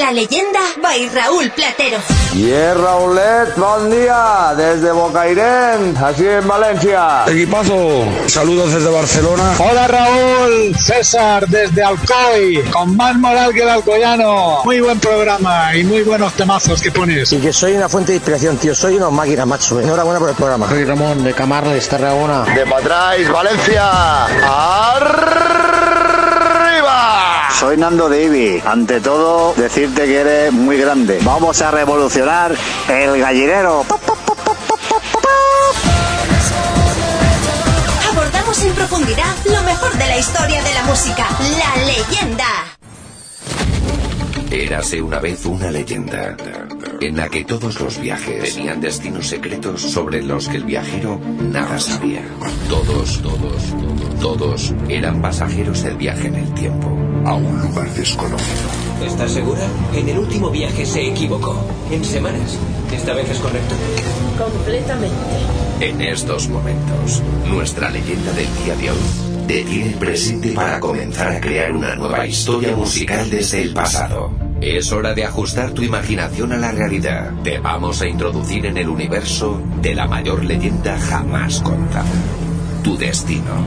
La leyenda by Raúl Platero. Y es Raulet, buen día, desde Bocairén, así en Valencia. Equipazo, saludos desde Barcelona. Hola Raúl, César desde Alcoy, con más moral que el alcoyano. Muy buen programa y muy buenos temazos que pones. Y que soy una fuente de inspiración, tío, soy una máquina, macho. Enhorabuena por el programa. Soy Ramón de Camarra, de Tarragona. De Patrais, Valencia. ¡Arriba! Soy Nando de Ibi. Ante todo, decirte que eres muy grande. Vamos a revolucionar el gallinero. Abordamos en profundidad lo mejor de la historia de la música. La leyenda. Érase una vez una leyenda en la que todos los viajes tenían destinos secretos sobre los que el viajero nada sabía. Todos, todos, todos eran pasajeros del viaje en el tiempo a un lugar desconocido. ¿Estás segura? En el último viaje se equivocó. En semanas. ¿Esta vez es correcto? Completamente. En estos momentos, nuestra leyenda del día de hoy te tiene presente para comenzar a crear una nueva historia musical desde el pasado. Es hora de ajustar tu imaginación a la realidad. Te vamos a introducir en el universo de la mayor leyenda jamás contada. Tu destino.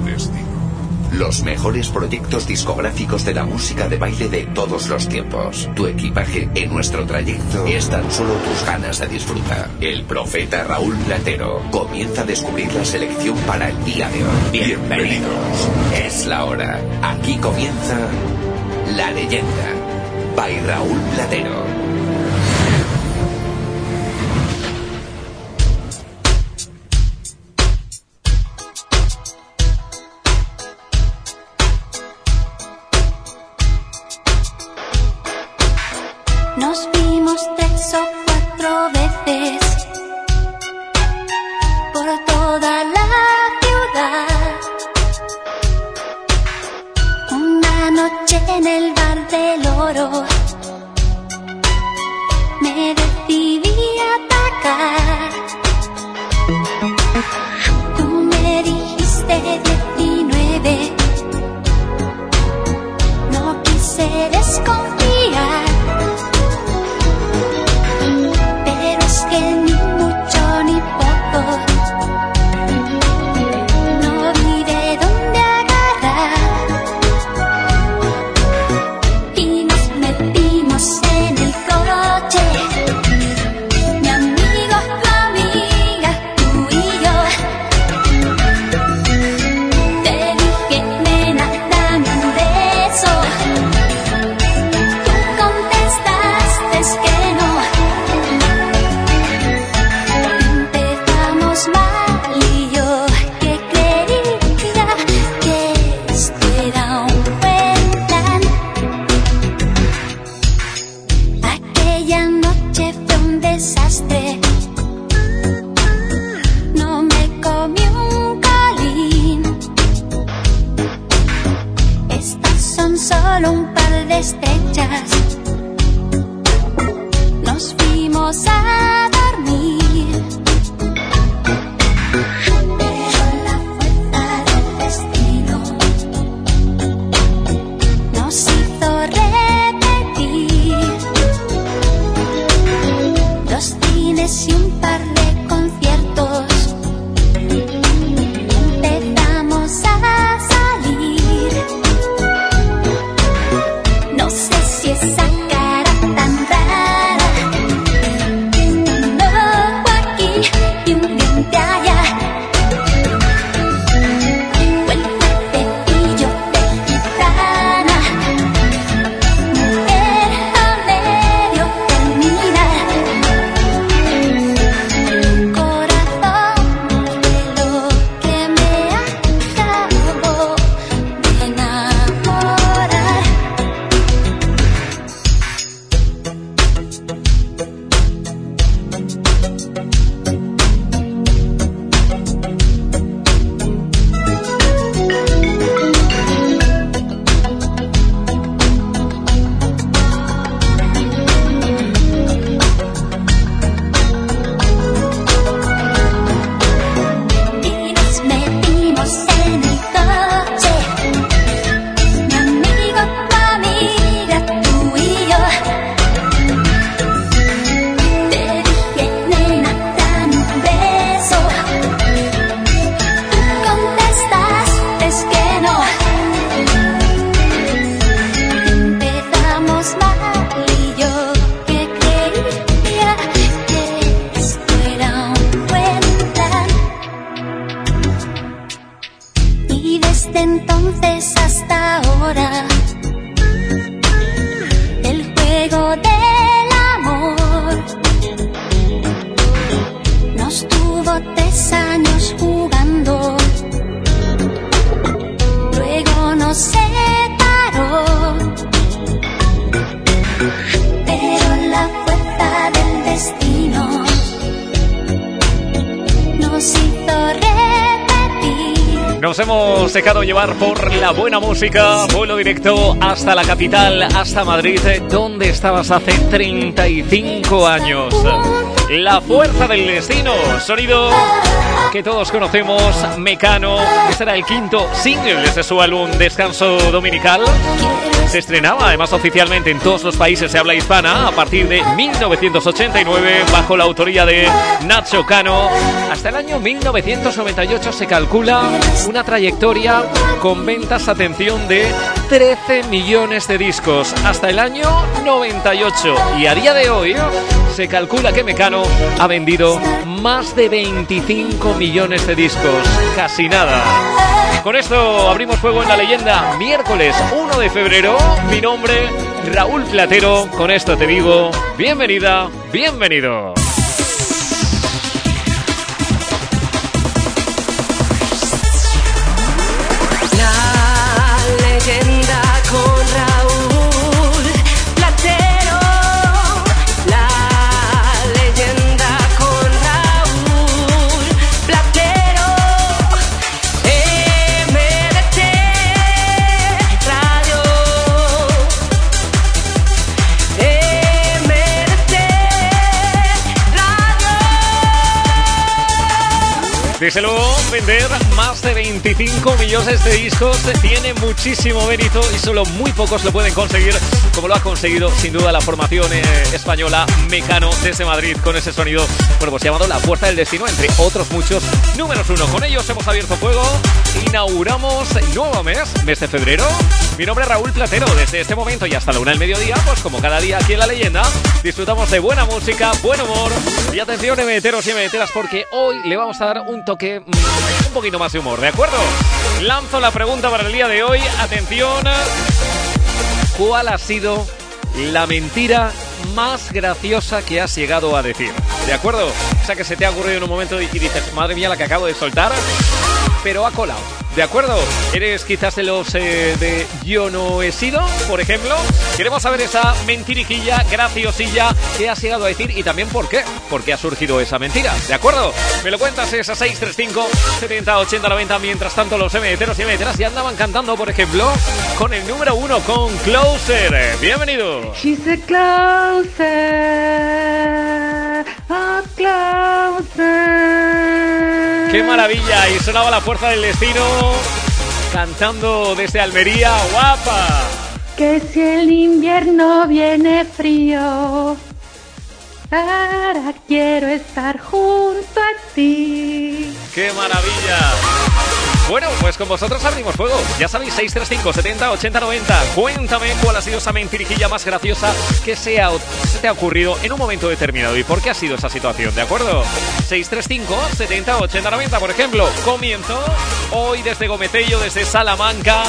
Los mejores proyectos discográficos de la música de baile de todos los tiempos. Tu equipaje en nuestro trayecto es tan solo tus ganas de disfrutar. El profeta Raúl Platero comienza a descubrir la selección para el día de hoy. Bienvenidos. Es la hora. Aquí comienza La Leyenda. By Raúl Platero. La buena música, vuelo directo hasta la capital, hasta Madrid, donde estabas hace 35 años. La fuerza del destino, sonido que todos conocemos, Mecano. Este era el quinto single desde su álbum Descanso Dominical. Se estrenaba además oficialmente en todos los países de habla hispana a partir de 1989 bajo la autoría de Nacho Cano. Hasta el año 1998 se calcula una trayectoria con ventas, atención, de 13 millones de discos hasta el año 98. Y a día de hoy se calcula que Mecano ha vendido más de 25 millones de discos. Casi nada. Con esto abrimos fuego en la leyenda. Miércoles 1 de febrero. Mi nombre, Raúl Platero. Con esto te digo, bienvenida, bienvenido. Desde luego, vender más de 25 millones de discos tiene muchísimo mérito y solo muy pocos lo pueden conseguir, como lo ha conseguido sin duda la formación eh, española Mecano desde Madrid con ese sonido, bueno, pues llamado La Puerta del Destino, entre otros muchos números uno. Con ellos hemos abierto fuego, inauguramos nuevo mes, mes de febrero. Mi nombre es Raúl Platero, desde este momento y hasta la una del mediodía, pues como cada día aquí en La Leyenda, disfrutamos de buena música, buen humor y atención, meteros y meteras, porque hoy le vamos a dar un toque, mm, un poquito más de humor, ¿de acuerdo? Lanzo la pregunta para el día de hoy, atención, ¿cuál ha sido la mentira más graciosa que has llegado a decir? ¿De acuerdo? O sea, que se te ha ocurrido en un momento y dices, madre mía, la que acabo de soltar, pero ha colado. ¿De acuerdo? ¿Eres quizás de los eh, de yo no he sido, por ejemplo? Queremos saber esa mentiriquilla, graciosilla que has llegado a decir y también por qué. ¿Por qué ha surgido esa mentira? ¿De acuerdo? Me lo cuentas, es a 635 70 80 90. Mientras tanto, los meteros y meteras ya andaban cantando, por ejemplo, con el número uno, con Closer. Bienvenido. She's a closer. ¡Qué maravilla! Y sonaba la fuerza del destino cantando desde Almería, guapa. Que si el invierno viene frío, ahora quiero estar junto a ti. ¡Qué maravilla! Bueno, pues con vosotros abrimos fuego. Ya sabéis, 635 70 80 90. Cuéntame cuál ha sido esa mentirijilla más graciosa que se, ha- se te ha ocurrido en un momento determinado y por qué ha sido esa situación, ¿de acuerdo? 635 70 80 90, por ejemplo. Comienzo hoy desde Gometello, desde Salamanca.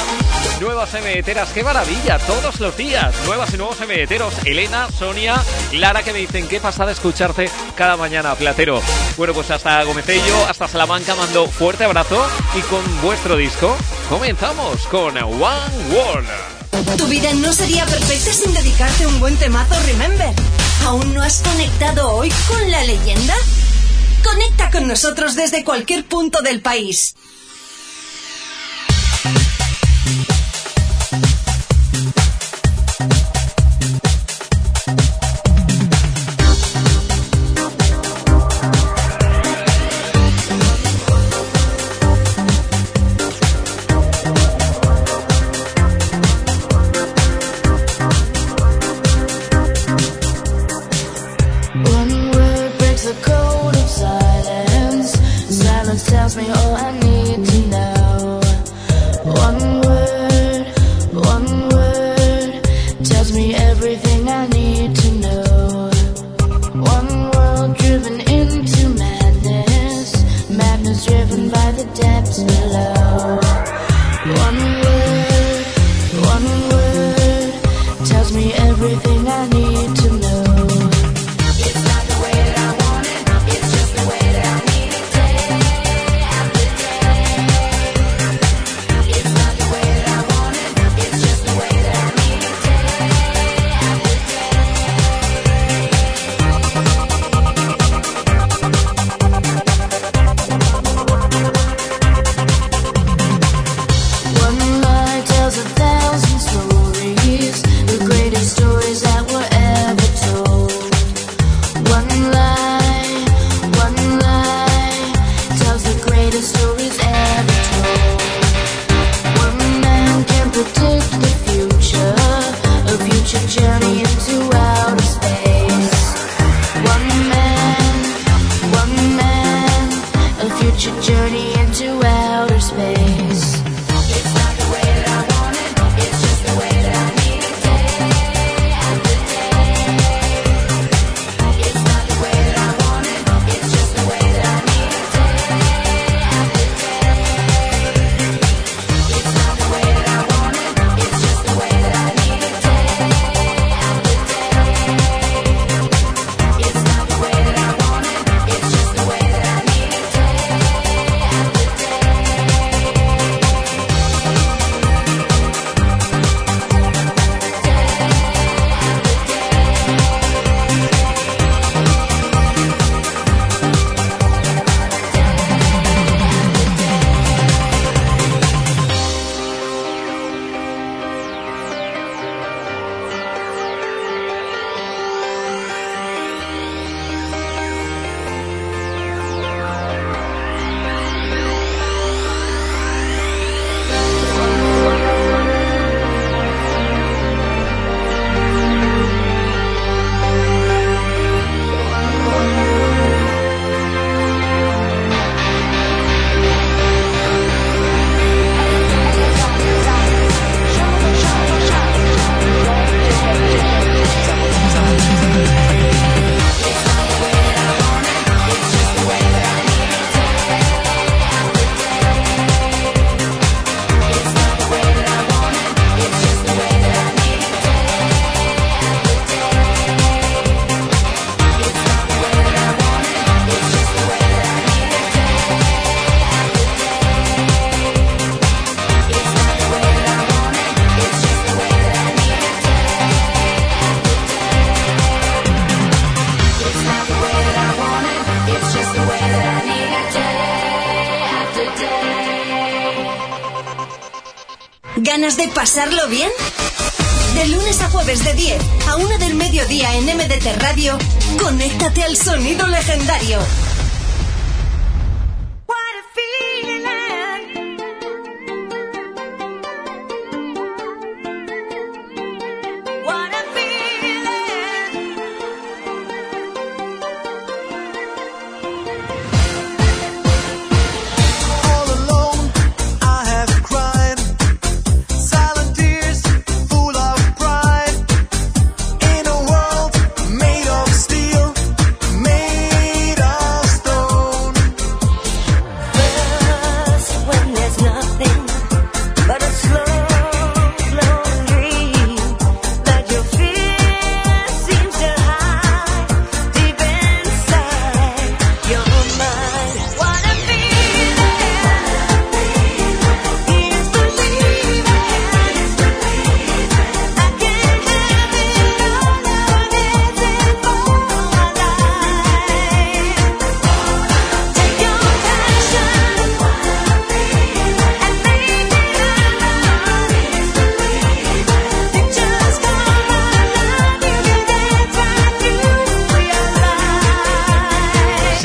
Nuevas emeteras, qué maravilla, todos los días. Nuevas y nuevos emeteros. Elena, Sonia, Lara, que me dicen qué pasada escucharte cada mañana, Platero. Bueno, pues hasta Gometello, hasta Salamanca, mando fuerte abrazo y con vuestro disco comenzamos con One World. Tu vida no sería perfecta sin dedicarte un buen temazo Remember. ¿Aún no has conectado hoy con la leyenda? Conecta con nosotros desde cualquier punto del país.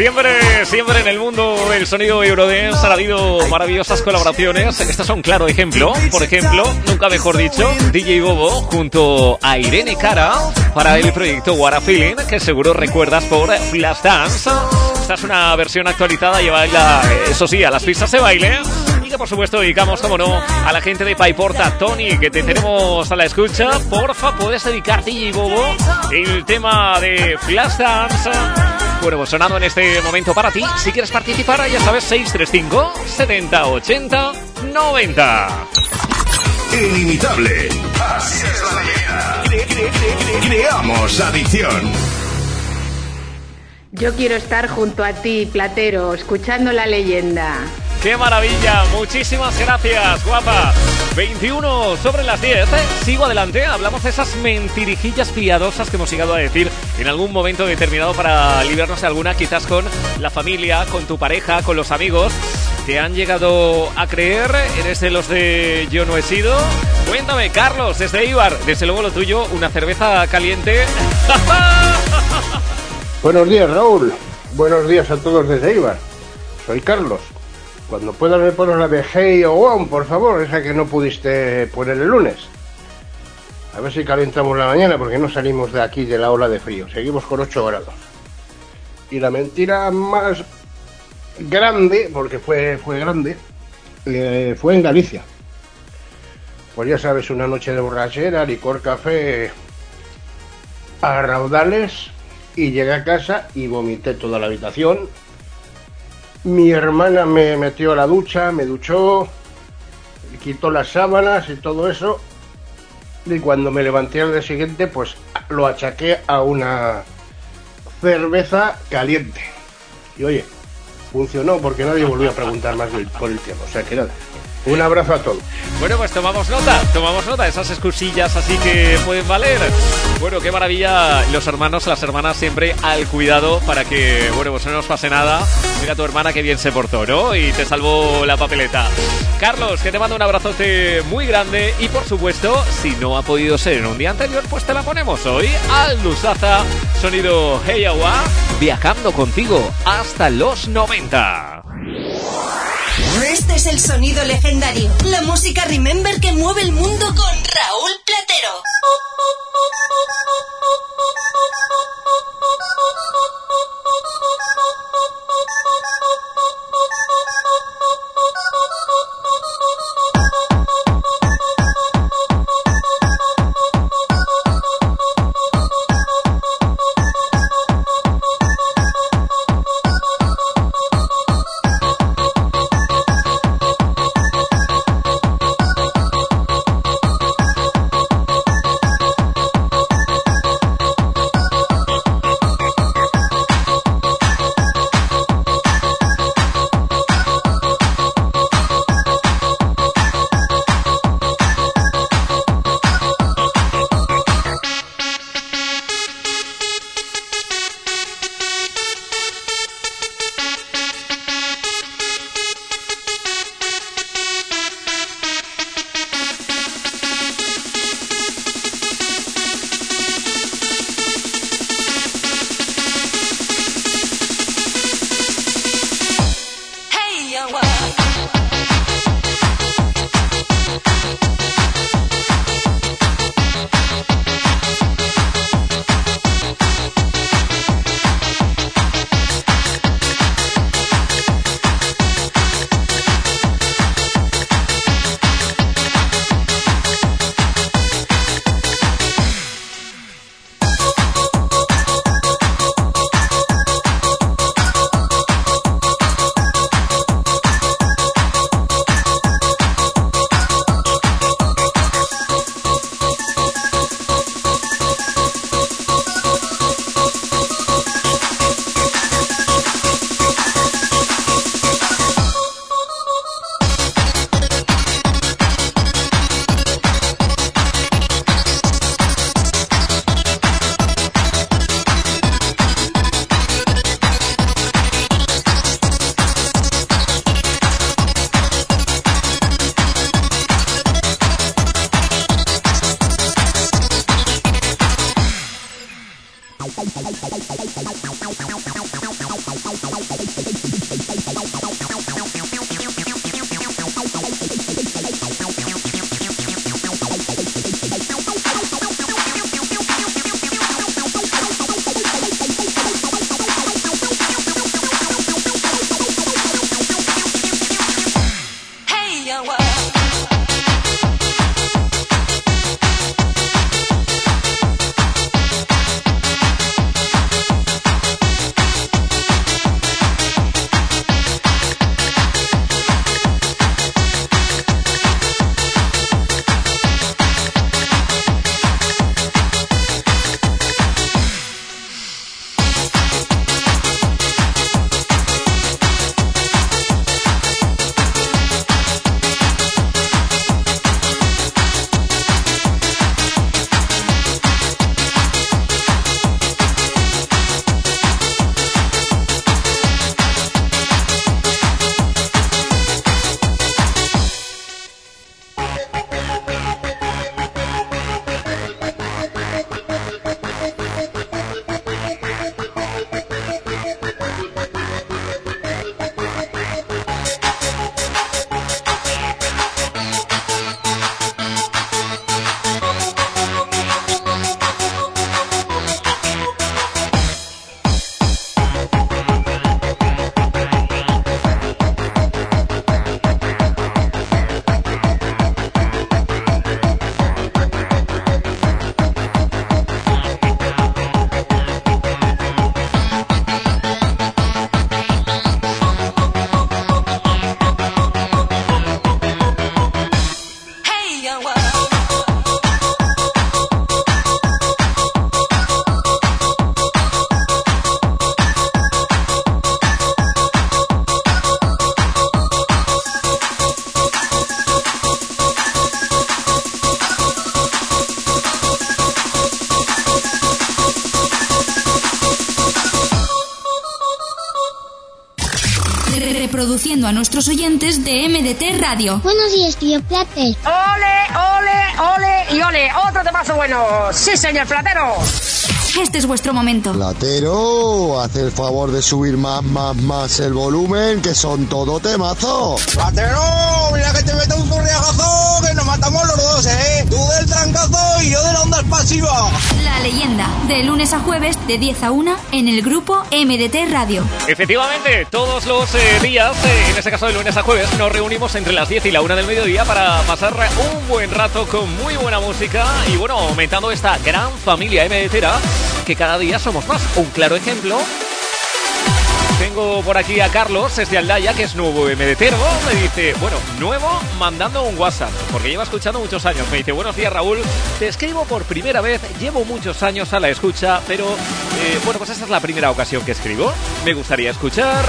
Siempre, siempre en el mundo del sonido Eurodance han habido maravillosas colaboraciones. Estas son claro ejemplo. Por ejemplo, nunca mejor dicho, DJ Bobo junto a Irene Cara para el proyecto What a Feeling, que seguro recuerdas por Flashdance. Esta es una versión actualizada, lleva la, eso sí, a las pistas de baile. Y que por supuesto dedicamos, como no, a la gente de Paiporta, Tony, que te tenemos a la escucha. Porfa, puedes dedicar DJ Bobo el tema de Flashdance. Bueno, sonando en este momento para ti. Si quieres participar, ya sabes, 635 70 80 90. Inimitable. Así es la cre- cre- cre- Creamos adicción. Yo quiero estar junto a ti, Platero, escuchando la leyenda. ¡Qué maravilla! Muchísimas gracias, guapa. 21 sobre las 10. ¿eh? Sigo adelante. Hablamos de esas mentirijillas piadosas que hemos llegado a decir en algún momento determinado para librarnos de alguna, quizás con la familia, con tu pareja, con los amigos. ¿Te han llegado a creer? ¿Eres de los de yo no he sido? Cuéntame, Carlos, desde Ibar. Desde luego lo tuyo, una cerveza caliente. Buenos días, Raúl. Buenos días a todos desde Ibar. Soy Carlos. Cuando puedas me pones la de Hey o One, por favor, esa que no pudiste poner el lunes. A ver si calentamos la mañana porque no salimos de aquí de la ola de frío. Seguimos con 8 grados. Y la mentira más grande, porque fue, fue grande, eh, fue en Galicia. Pues ya sabes, una noche de borrachera, licor, café a raudales y llegué a casa y vomité toda la habitación. Mi hermana me metió a la ducha, me duchó, quitó las sábanas y todo eso. Y cuando me levanté al día siguiente, pues lo achaqué a una cerveza caliente. Y oye, funcionó porque nadie volvió a preguntar más por el tema. O sea que nada, un abrazo a todos. Bueno, pues tomamos nota, tomamos nota esas excusillas así que pueden valer. Bueno, qué maravilla, los hermanos, las hermanas siempre al cuidado para que, bueno, pues no nos pase nada. Mira tu hermana que bien se portó, ¿no? Y te salvó la papeleta. Carlos, que te mando un abrazote muy grande y por supuesto, si no ha podido ser en un día anterior, pues te la ponemos hoy. Al Lusaza, sonido Hey Agua, viajando contigo hasta los 90. Este es el sonido legendario. La música Remember que mueve el mundo con Raúl Platero. Reproduciendo a nuestros oyentes de MDT Radio. Buenos días, tío Plater. ¡Ole, ole, ole y ole! ¡Otro temazo bueno! ¡Sí, señor platero! Este es vuestro momento. Platero, haz el favor de subir más, más, más el volumen, que son todo temazo. ¡Platero! ¡Mira que te meto un correajazo! ¡Que nos matamos los dos, eh! ¡Tú del trancazo y yo de la onda expansiva! Leyenda, de lunes a jueves de 10 a 1 en el grupo MDT Radio. Efectivamente, todos los eh, días, eh, en este caso de lunes a jueves, nos reunimos entre las 10 y la 1 del mediodía para pasar un buen rato con muy buena música y bueno, aumentando esta gran familia MDTera que cada día somos más. Un claro ejemplo. Tengo por aquí a Carlos desde Aldaya, que es nuevo MDTero. Me dice, bueno, nuevo mandando un WhatsApp, porque lleva escuchando muchos años. Me dice, buenos días Raúl, te escribo por primera vez, llevo muchos años a la escucha, pero eh, bueno, pues esta es la primera ocasión que escribo. Me gustaría escuchar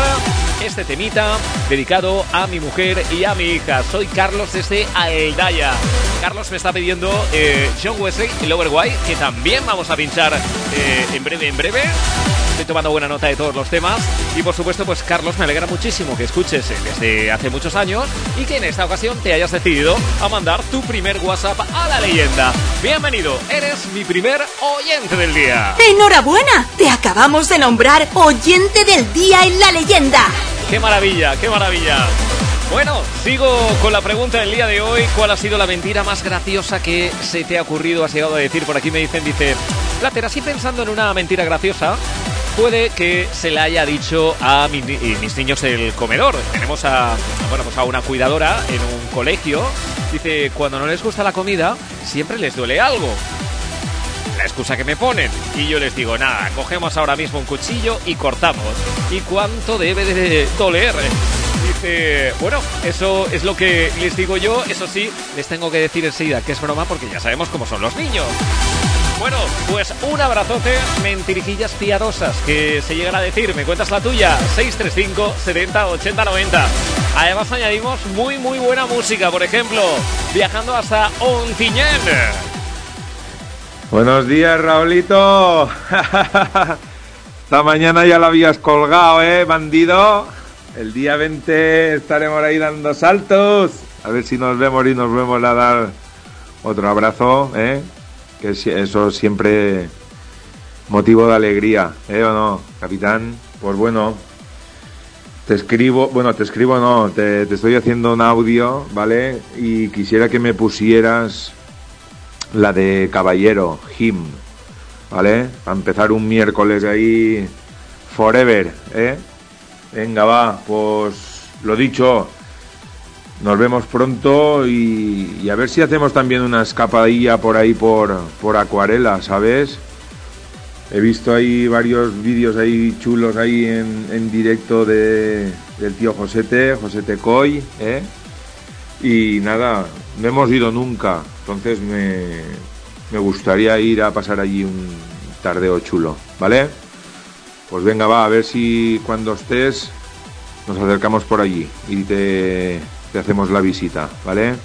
este temita dedicado a mi mujer y a mi hija. Soy Carlos desde Aldaya. Carlos me está pidiendo eh, John Wesley y Lower White, que también vamos a pinchar eh, en breve, en breve. Estoy tomando buena nota de todos los temas. Y por supuesto, pues Carlos, me alegra muchísimo que escuches desde hace muchos años y que en esta ocasión te hayas decidido a mandar tu primer WhatsApp a la leyenda. Bienvenido, eres mi primer oyente del día. ¡Enhorabuena! Te acabamos de nombrar oyente del día en la leyenda. ¡Qué maravilla, qué maravilla! Bueno, sigo con la pregunta del día de hoy. ¿Cuál ha sido la mentira más graciosa que se te ha ocurrido? Has llegado a decir, por aquí me dicen, dice, Plater, así pensando en una mentira graciosa, puede que se la haya dicho a mi y mis niños del comedor. Tenemos a, bueno, pues a una cuidadora en un colegio. Dice, cuando no les gusta la comida, siempre les duele algo. La excusa que me ponen. Y yo les digo, nada, cogemos ahora mismo un cuchillo y cortamos. ¿Y cuánto debe de doler? Dice, bueno, eso es lo que les digo yo. Eso sí, les tengo que decir enseguida que es broma porque ya sabemos cómo son los niños. Bueno, pues un abrazote, mentirijillas piadosas que se llegan a decir. Me cuentas la tuya, 635 70 80 90. Además añadimos muy muy buena música, por ejemplo, viajando hasta Ontinyent. Buenos días, Raulito. Esta mañana ya la habías colgado, ¿eh, bandido? El día 20 estaremos ahí dando saltos. A ver si nos vemos y nos vemos a dar otro abrazo, ¿eh? Que eso siempre motivo de alegría, ¿eh o no, capitán? Pues bueno, te escribo, bueno, te escribo no, te, te estoy haciendo un audio, ¿vale? Y quisiera que me pusieras la de Caballero, Him, ¿vale? Para empezar un miércoles ahí, forever, ¿eh? Venga, va, pues lo dicho, nos vemos pronto y, y a ver si hacemos también una escapadilla por ahí por, por Acuarela, ¿sabes? He visto ahí varios vídeos ahí chulos ahí en, en directo de, del tío Josete, Josete Coy, ¿eh? Y nada, no hemos ido nunca, entonces me, me gustaría ir a pasar allí un tardeo chulo, ¿vale? Pues venga, va, a ver si cuando estés nos acercamos por allí y te, te hacemos la visita, ¿vale?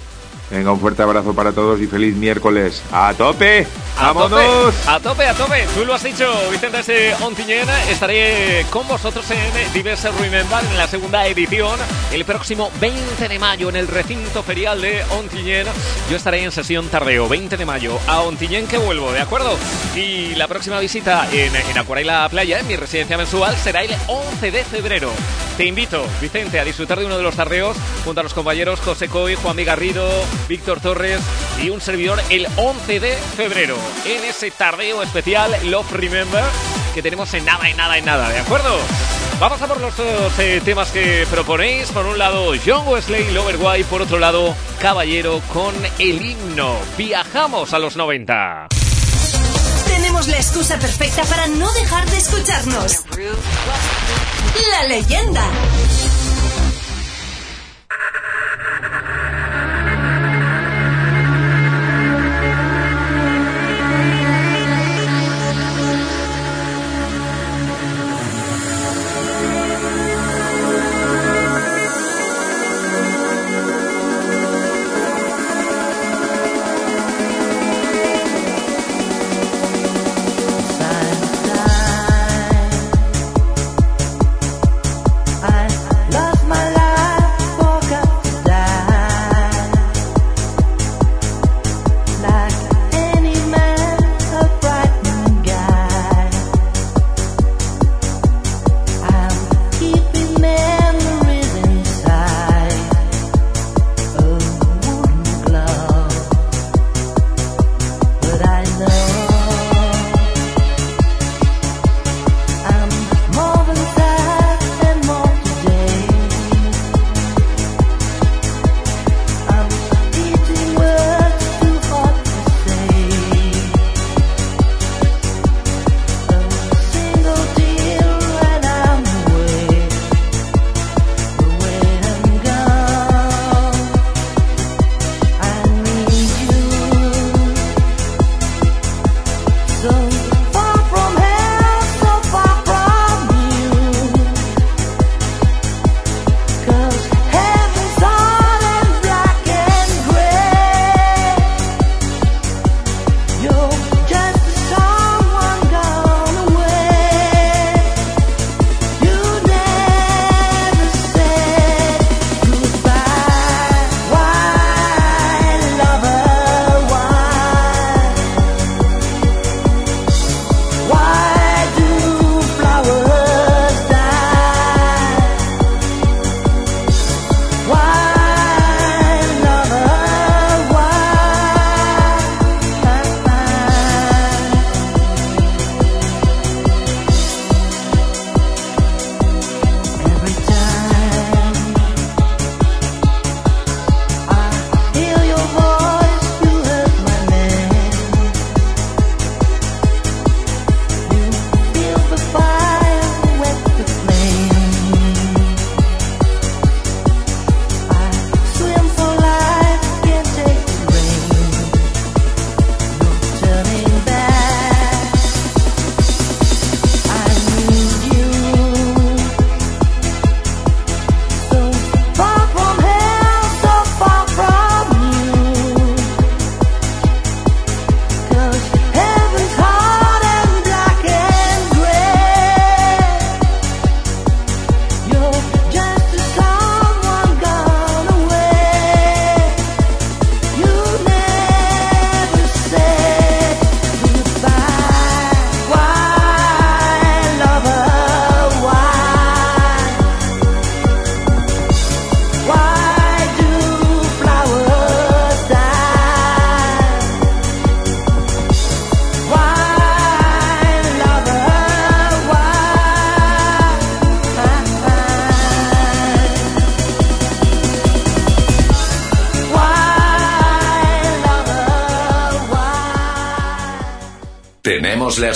Venga, un fuerte abrazo para todos y feliz miércoles. ¡A tope! A ¡Vámonos! a tope, a tope. Tú lo has dicho, Vicente de Ontiñén. Estaré con vosotros en Diverse Remember en la segunda edición el próximo 20 de mayo en el recinto ferial de Ontiñén. Yo estaré en sesión tardeo, 20 de mayo, a Ontiñén que vuelvo, ¿de acuerdo? Y la próxima visita en, en Acuarela Playa, en mi residencia mensual, será el 11 de febrero. Te invito, Vicente, a disfrutar de uno de los tardeos junto a los compañeros José Coy, Juan Miguel Garrido, Víctor Torres y un servidor el 11 de febrero en ese tardeo especial Love Remember que tenemos en nada, en nada, en nada, ¿de acuerdo? Vamos a por los dos eh, temas que proponéis. Por un lado, John Wesley, Loverwhite. Por otro lado, Caballero con el himno. Viajamos a los 90. Tenemos la excusa perfecta para no dejar de escucharnos. La leyenda.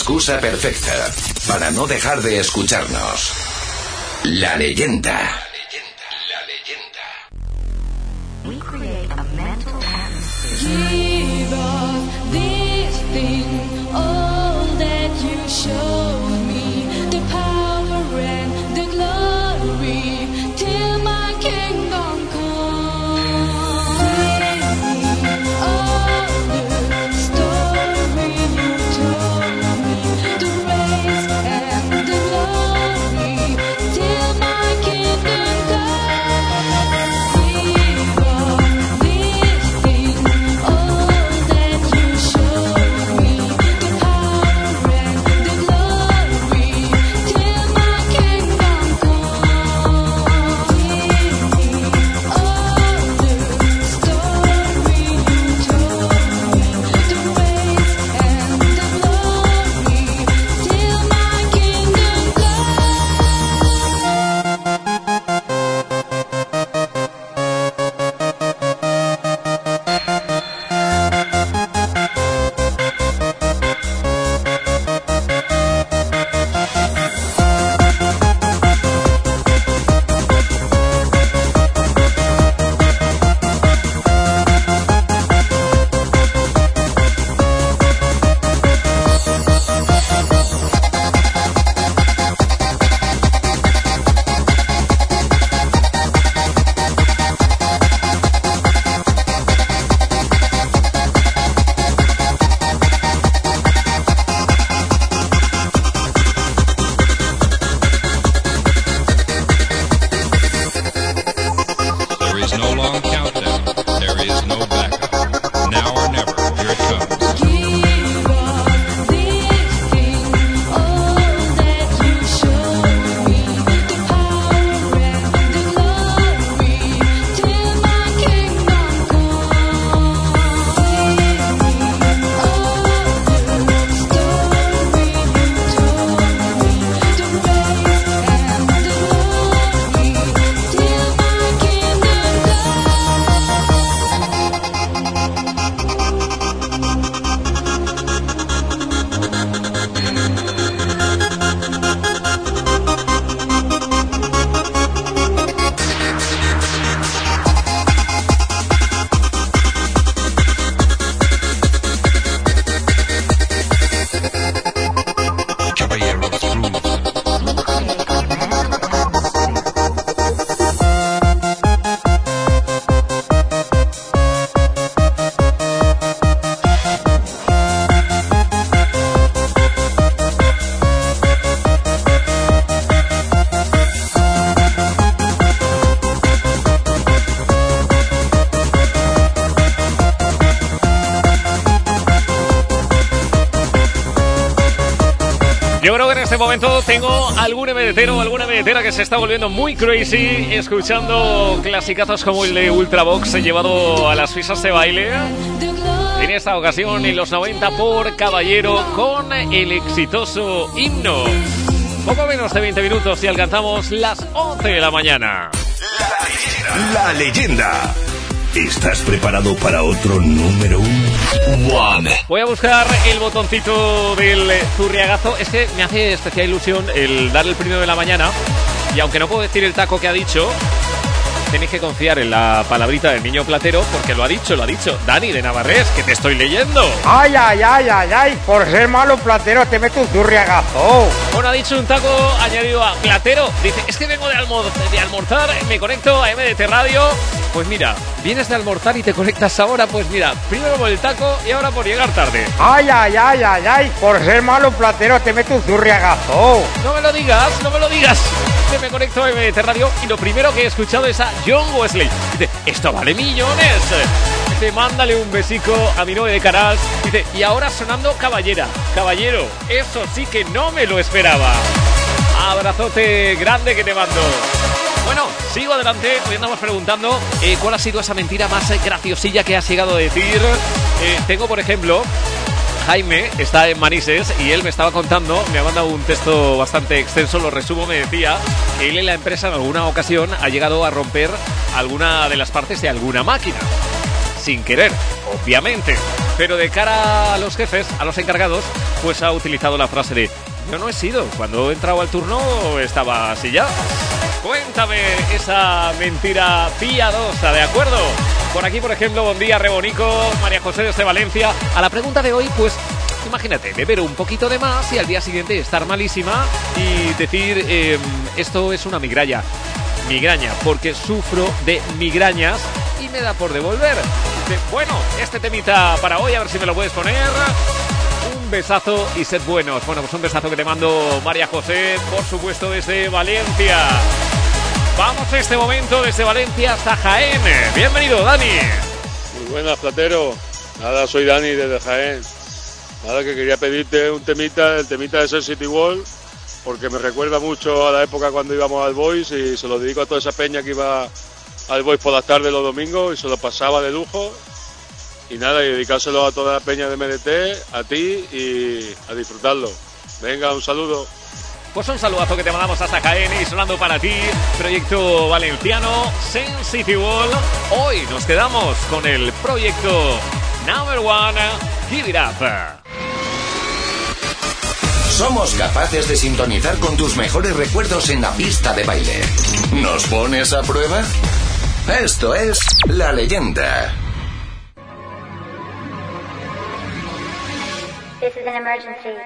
Excusa perfecta para no dejar de escucharnos. La leyenda. Este momento tengo algún MDTero o alguna MDTera que se está volviendo muy crazy escuchando clasicazos como el de Ultravox llevado a las fiestas de baile. En esta ocasión, en los 90 por Caballero, con el exitoso himno. Poco menos de 20 minutos y alcanzamos las 11 de la mañana. La leyenda. ¿Estás preparado para otro número uno? Voy a buscar el botoncito del zurriagazo. Es que me hace especial ilusión el dar el primero de la mañana. Y aunque no puedo decir el taco que ha dicho, tenéis que confiar en la palabrita del niño platero porque lo ha dicho, lo ha dicho. Dani de Navarrés, que te estoy leyendo. Ay, ay, ay, ay, ay, por ser malo platero te meto un zurriagazo. Bueno, ha dicho un taco añadido a platero. Dice, es que vengo de, almo- de almorzar, me conecto a MDT Radio. Pues mira, vienes de almorzar y te conectas ahora. Pues mira, primero por el taco y ahora por llegar tarde. Ay, ay, ay, ay, ay, por ser malo platero te meto un zurriagazo. No me lo digas, no me lo digas. Me conecto a MDT Radio y lo primero que he escuchado es a John Wesley. Dice, esto vale millones. Dice, mándale un besico a mi novia de canal. Dice, y ahora sonando caballera. Caballero, eso sí que no me lo esperaba. Abrazote grande que te mando. Bueno, sigo adelante. Hoy andamos preguntando eh, cuál ha sido esa mentira más eh, graciosilla que has llegado a decir. Eh, tengo, por ejemplo, Jaime está en Manises y él me estaba contando, me ha mandado un texto bastante extenso, lo resumo, me decía que él en la empresa en alguna ocasión ha llegado a romper alguna de las partes de alguna máquina. Sin querer, obviamente. Pero de cara a los jefes, a los encargados, pues ha utilizado la frase de yo no he sido, cuando he entrado al turno estaba así ya. Cuéntame esa mentira piadosa, ¿de acuerdo? Por aquí, por ejemplo, buen día, Rebonico, María José desde Valencia. A la pregunta de hoy, pues imagínate, beber un poquito de más y al día siguiente estar malísima y decir, eh, esto es una migraña. Migraña, porque sufro de migrañas y me da por devolver. Bueno, este temita para hoy, a ver si me lo puedes poner. Besazo y sed buenos. Bueno, pues un besazo que te mando María José, por supuesto, desde Valencia. Vamos a este momento desde Valencia hasta Jaén. Bienvenido, Dani. Muy buenas, Platero. Nada, soy Dani desde Jaén. Nada, que quería pedirte un temita, el temita de Ser City Wall, porque me recuerda mucho a la época cuando íbamos al Boys y se lo dedico a toda esa peña que iba al Boys por las tardes los domingos y se lo pasaba de lujo. Y nada, y dedicárselo a toda la peña de MDT, a ti y a disfrutarlo. Venga, un saludo. Pues un saludazo que te mandamos hasta Jaén y sonando para ti, proyecto valenciano Sensitive Wall. Hoy nos quedamos con el proyecto Number One, Give It Up. Somos capaces de sintonizar con tus mejores recuerdos en la pista de baile. ¿Nos pones a prueba? Esto es La Leyenda. This is an emergency.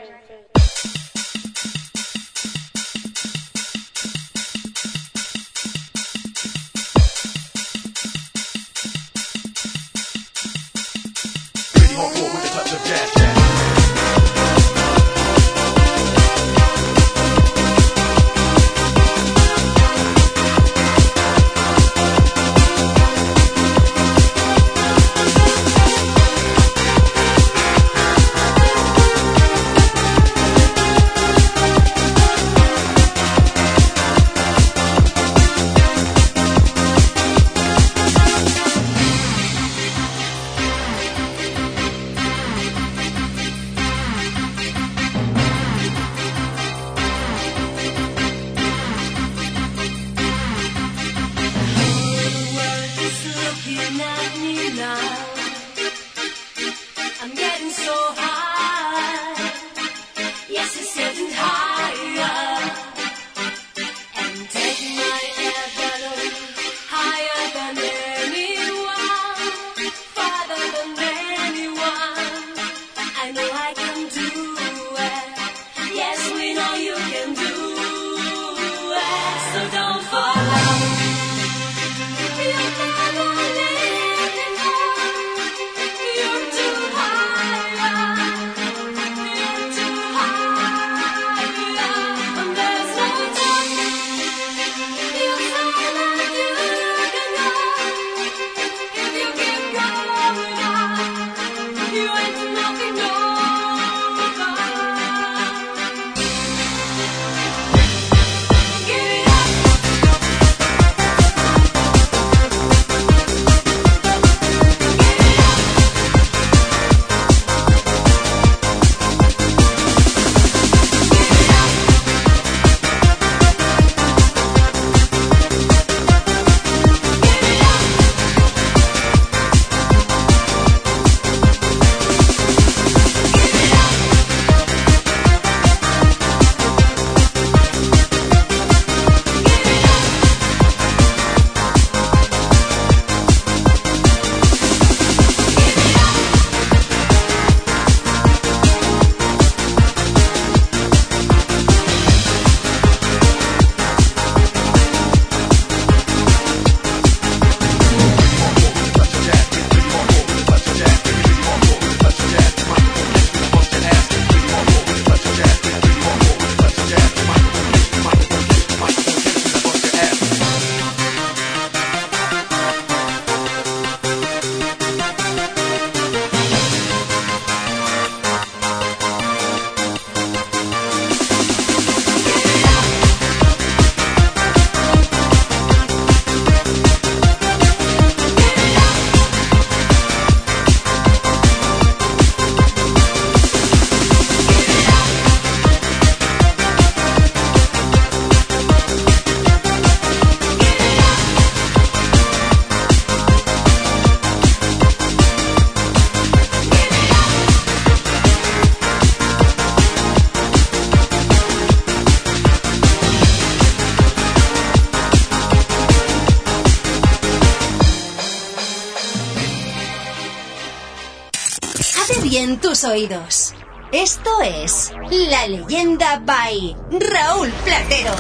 Tus oídos. Esto es La Leyenda by Raúl Platero.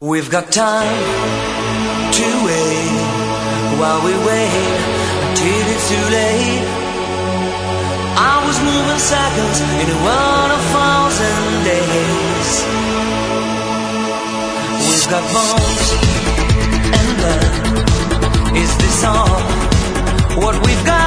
We've got time to wait while we wait until it's too late. I was moving seconds in a world of thousand days. We've got bones and blood. Is this all what we've got?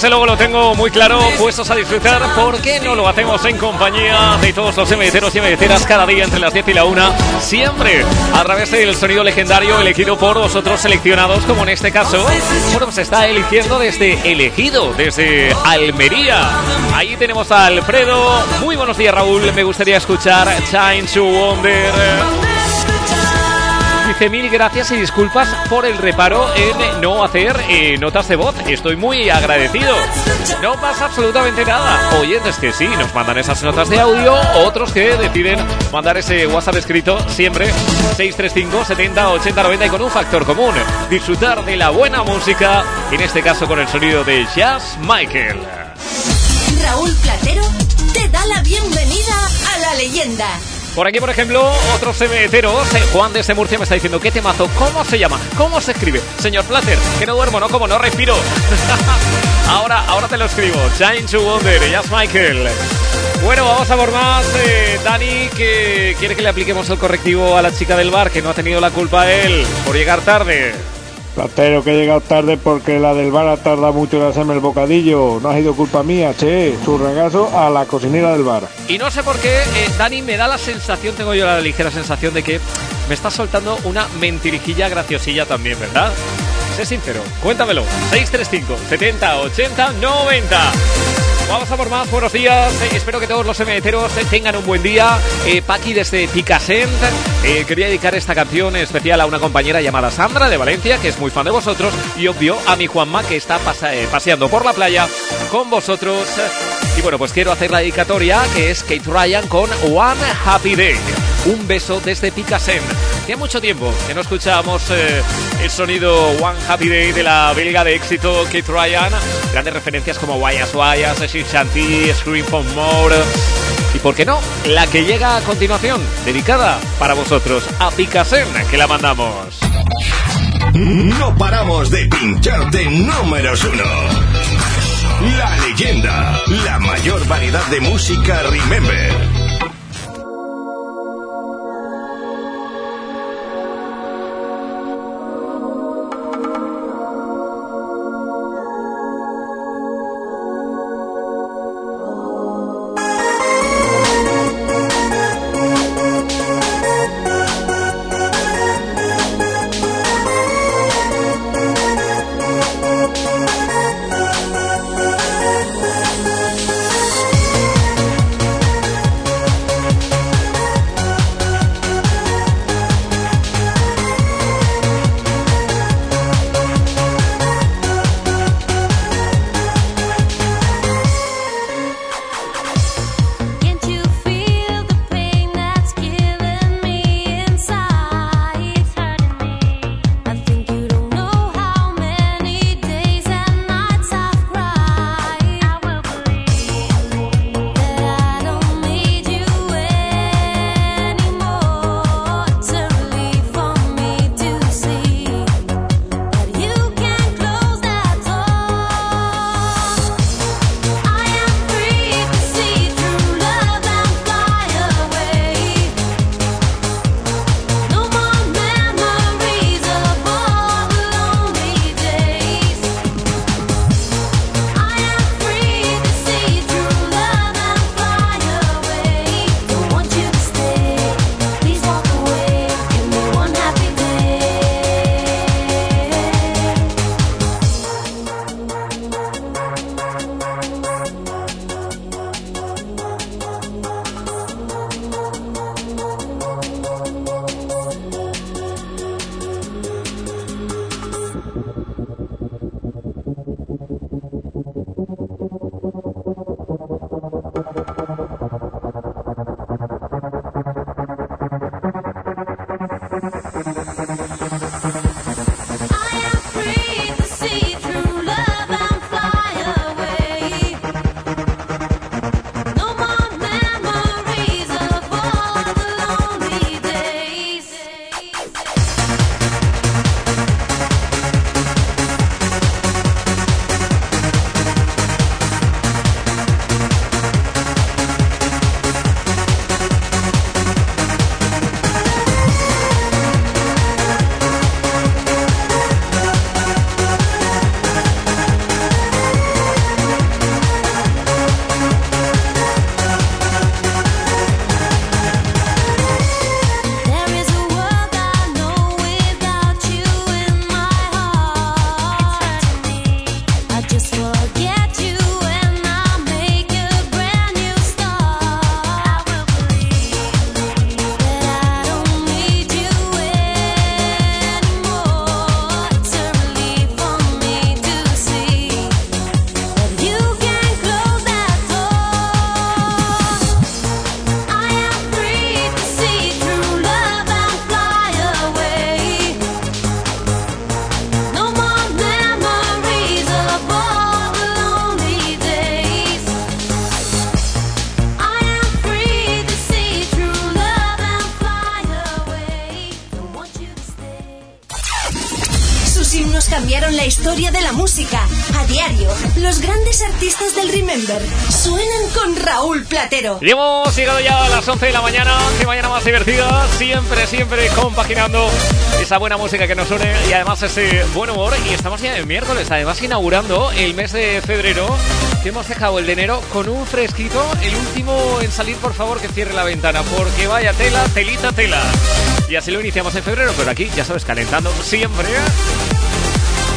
Desde luego lo tengo muy claro, puestos a disfrutar, ¿por qué no lo hacemos en compañía de todos los MDteros y MDteras cada día entre las 10 y la 1? Siempre a través del sonido legendario elegido por vosotros seleccionados, como en este caso, bueno, pues está eligiendo desde elegido, desde Almería. Ahí tenemos a Alfredo. Muy buenos días, Raúl. Me gustaría escuchar Time to Wonder. Mil gracias y disculpas por el reparo en no hacer eh, notas de voz. Estoy muy agradecido. No pasa absolutamente nada. Oyentes que sí, nos mandan esas notas de audio, otros que deciden mandar ese WhatsApp escrito siempre 635 70 80 90 y con un factor común, disfrutar de la buena música, en este caso con el sonido de Jazz Michael. Raúl Platero te da la bienvenida a la leyenda. Por aquí, por ejemplo, otros cementeros. Juan desde Murcia me está diciendo, ¿qué temazo? ¿Cómo se llama? ¿Cómo se escribe? Señor Placer, que no duermo, ¿no? Como no respiro. ahora, ahora te lo escribo. Time to Wonder, Jazz Michael. Bueno, vamos a por más. eh, Dani, que quiere que le apliquemos el correctivo a la chica del bar, que no ha tenido la culpa él por llegar tarde. Platero, que he llegado tarde porque la del bar ha tardado mucho en hacerme el bocadillo. No ha sido culpa mía, che. Su regazo a la cocinera del bar. Y no sé por qué, eh, Dani, me da la sensación, tengo yo la ligera sensación de que me está soltando una mentirijilla graciosilla también, ¿verdad? Sé sincero, cuéntamelo. 635 70 80 90. Vamos a por más, buenos días. Eh, espero que todos los emeteros tengan un buen día. Eh, Paqui desde Picassent. Eh, quería dedicar esta canción especial a una compañera llamada Sandra de Valencia, que es muy fan de vosotros. Y obvio a mi Juanma, que está eh, paseando por la playa con vosotros. Y bueno, pues quiero hacer la dedicatoria, que es Kate Ryan con One Happy Day. Un beso desde Picassent. Hacía mucho tiempo que no escuchábamos eh, el sonido One Happy Day de la belga de éxito Kate Ryan. Grandes referencias como Guayas Guayas, Shin Shanty, Scream for More. Y por qué no, la que llega a continuación, dedicada para vosotros a Picassent, que la mandamos. No paramos de pincharte números uno. La leyenda, la mayor variedad de música Remember. Cambiaron la historia de la música. A diario, los grandes artistas del Remember suenan con Raúl Platero. Y hemos llegado ya a las 11 de la mañana, qué mañana más divertida, siempre, siempre compaginando esa buena música que nos une y además ese buen humor. Y estamos ya en miércoles, además inaugurando el mes de febrero, que hemos dejado el de enero con un fresquito, el último en salir, por favor, que cierre la ventana, porque vaya tela, telita, tela. Y así lo iniciamos en febrero, pero aquí, ya sabes, calentando siempre.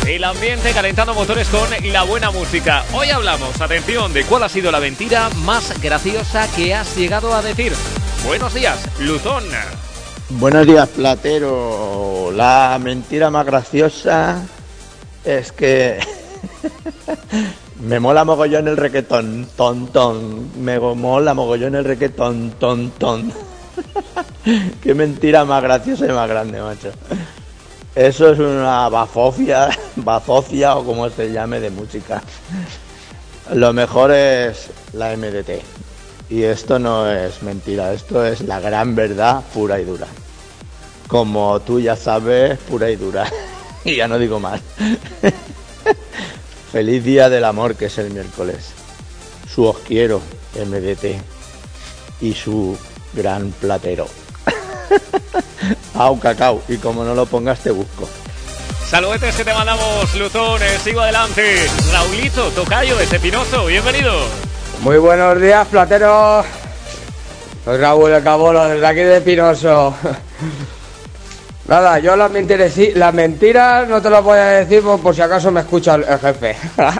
El ambiente calentando motores con la buena música. Hoy hablamos, atención, de cuál ha sido la mentira más graciosa que has llegado a decir. Buenos días, Luzón. Buenos días, Platero. La mentira más graciosa es que me mola mogollón el requetón, ton, ton. Me mola mogollón el requetón, ton, ton. Qué mentira más graciosa y más grande, macho. Eso es una bafofia, bazofia o como se llame de música. Lo mejor es la MDT. Y esto no es mentira, esto es la gran verdad pura y dura. Como tú ya sabes, pura y dura. Y ya no digo más. Feliz día del amor, que es el miércoles. Su os quiero, MDT. Y su gran platero. Au, cacao. Y como no lo pongas, te busco. Saludetes que te mandamos, Luzones, sigo adelante. Raulito, tocayo de Pinozo, bienvenido. Muy buenos días, plateros. Soy Raúl el Cabolo, desde aquí de Pinoso. Nada, yo las mentiras, las mentiras no te las voy a decir por, por si acaso me escucha el, el jefe.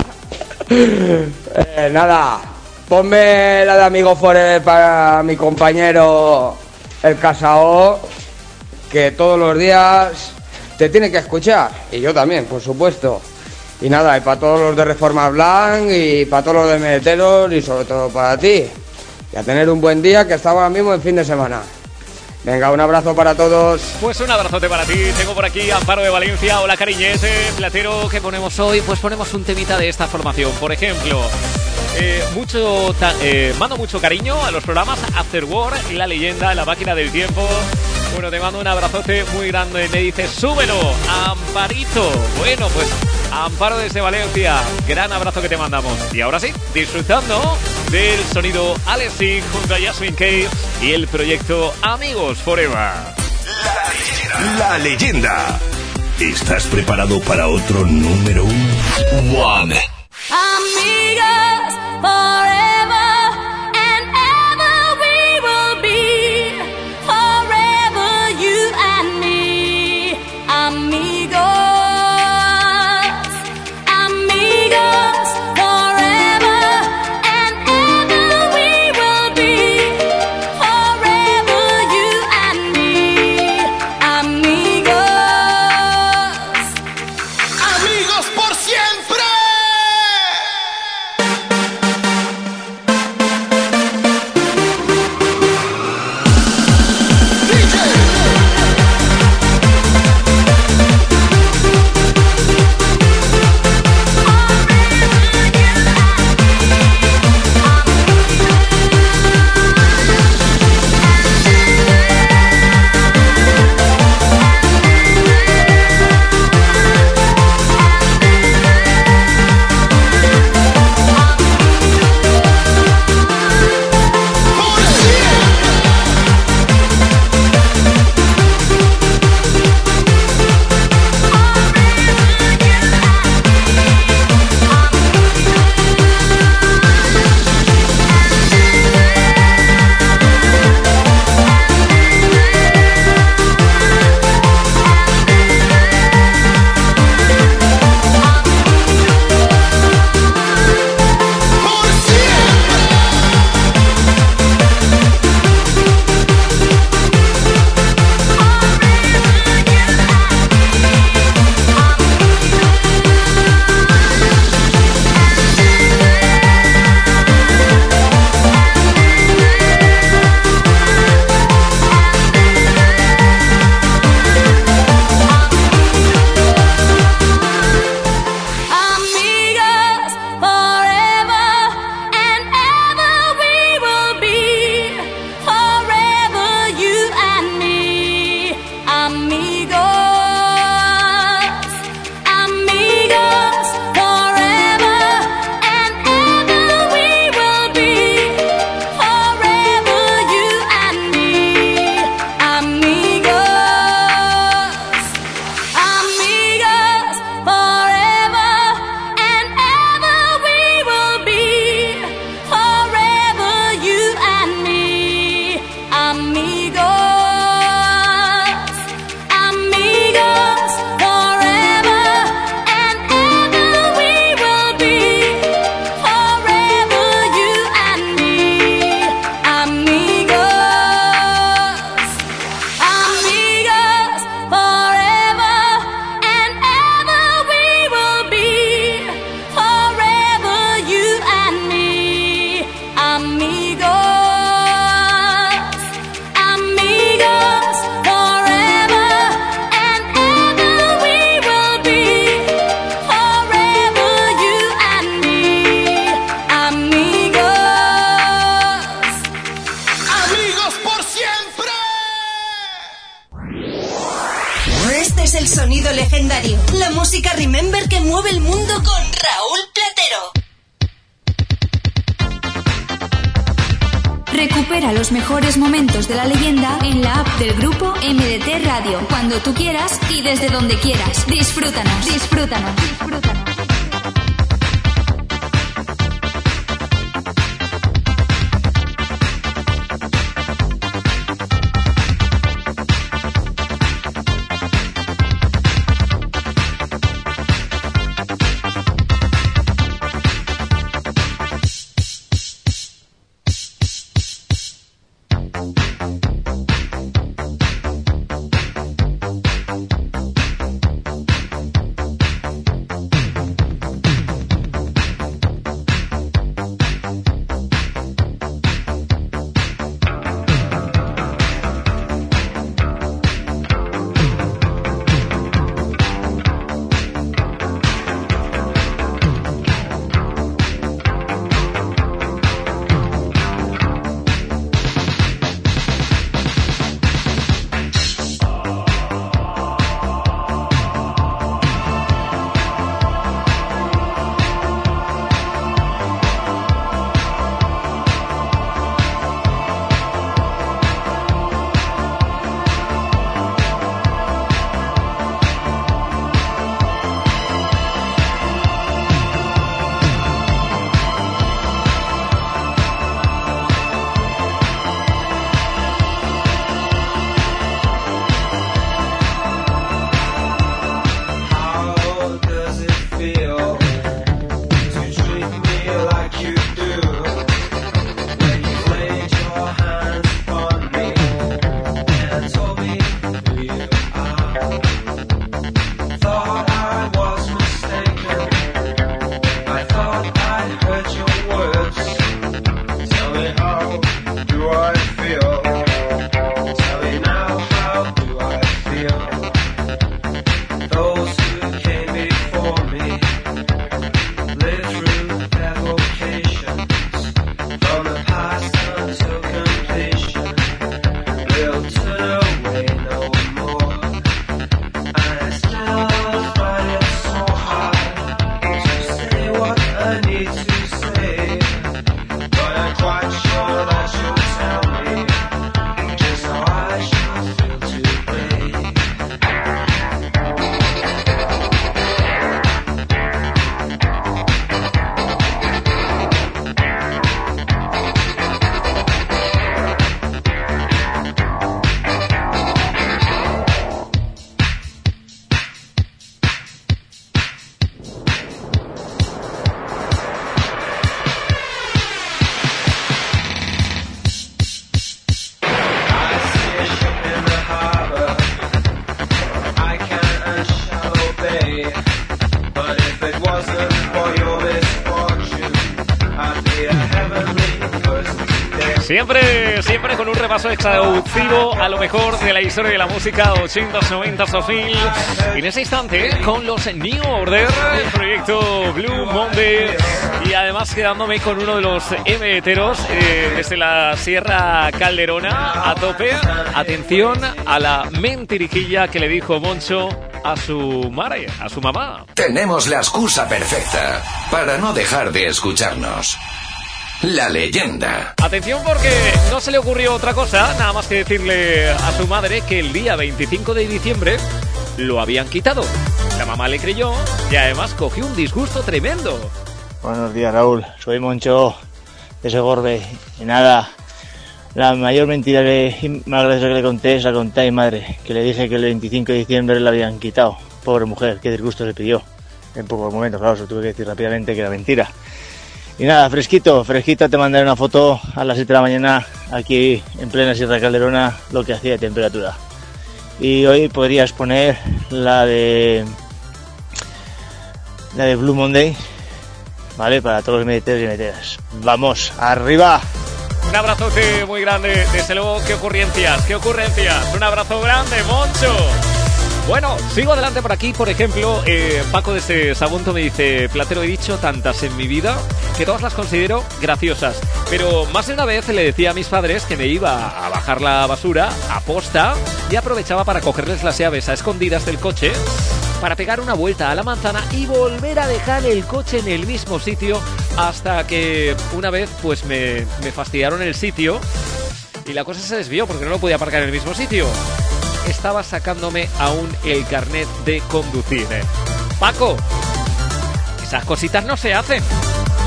Eh, nada, ponme la de Amigo Forever para mi compañero el Casao, que todos los días te tiene que escuchar. Y yo también, por supuesto. Y nada, y para todos los de Reforma Blanc y para todos los de Meteros y sobre todo para ti. Y a tener un buen día que estaba ahora mismo en fin de semana. Venga, un abrazo para todos. Pues un abrazote para ti. Tengo por aquí Amparo de Valencia. Hola, cariñete. Platero, ¿qué ponemos hoy? Pues ponemos un temita de esta formación. Por ejemplo, eh, mucho eh, mando mucho cariño a los programas After War, La Leyenda, La Máquina del Tiempo. Bueno, te mando un abrazote muy grande. Me dices, súbelo, Amparito. Bueno, pues Amparo desde Valencia. Gran abrazo que te mandamos. Y ahora sí, disfrutando del sonido Alexi junto a Jasmine Cave y el proyecto Amigos Forever. La leyenda. ¿Estás preparado para otro número uno? One. Amigas forever Siempre, siempre con un repaso exhaustivo a lo mejor de la historia de la música 80s, 90s, 2000. Y en ese instante, con los New Order, el proyecto Blue Monday. Y además quedándome con uno de los emeteros eh, desde la Sierra Calderona a tope. Atención a la mentirijilla que le dijo Moncho a su madre, a su mamá. Tenemos la excusa perfecta para no dejar de escucharnos. La leyenda. Atención porque no se le ocurrió otra cosa, nada más que decirle a su madre que el día 25 de diciembre lo habían quitado. La mamá le creyó y además cogió un disgusto tremendo. Buenos días, Raúl. Soy Moncho de Segorbe. Y nada, la mayor mentira que, y más graciosa que le conté es la conté a mi madre, que le dije que el 25 de diciembre la habían quitado. Pobre mujer, qué disgusto se pidió. En pocos momentos, claro, se tuve que decir rápidamente que era mentira. Y nada, fresquito, fresquito, te mandaré una foto a las 7 de la mañana aquí en plena Sierra Calderona, lo que hacía de temperatura. Y hoy podrías poner la de la de Blue Monday, ¿vale? Para todos los meteros y meteras. ¡Vamos, arriba! Un abrazote muy grande, desde luego, qué ocurrencias, qué ocurrencias. Un abrazo grande, Moncho. Bueno, sigo adelante por aquí, por ejemplo, eh, Paco desde Sagunto me dice, Platero, he dicho tantas en mi vida que todas las considero graciosas, pero más de una vez le decía a mis padres que me iba a bajar la basura a posta y aprovechaba para cogerles las llaves a escondidas del coche para pegar una vuelta a la manzana y volver a dejar el coche en el mismo sitio Hasta que una vez pues me, me fastidiaron el sitio y la cosa se desvió porque no lo podía aparcar en el mismo sitio. Estaba sacándome aún el carnet de conducir. ¿eh? Paco, esas cositas no se hacen.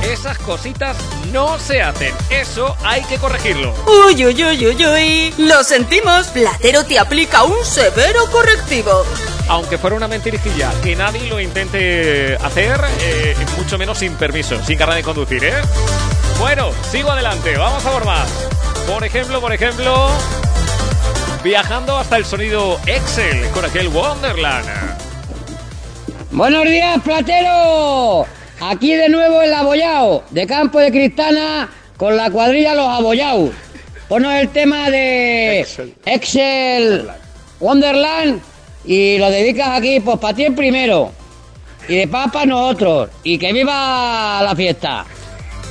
Esas cositas no se hacen. Eso hay que corregirlo. Uy, uy, uy, uy, uy. Lo sentimos. Platero te aplica un severo correctivo. Aunque fuera una mentirijilla, que nadie lo intente hacer, eh, mucho menos sin permiso, sin carnet de conducir, ¿eh? Bueno, sigo adelante, vamos a por más. Por ejemplo, por ejemplo, viajando hasta el sonido Excel con aquel Wonderland. Buenos días, platero. Aquí de nuevo el abollao, de Campo de Cristana, con la cuadrilla Los Abollaos. Ponos el tema de Excel, Wonderland y lo dedicas aquí, pues para ti el primero. Y de paz para nosotros. Y que viva la fiesta.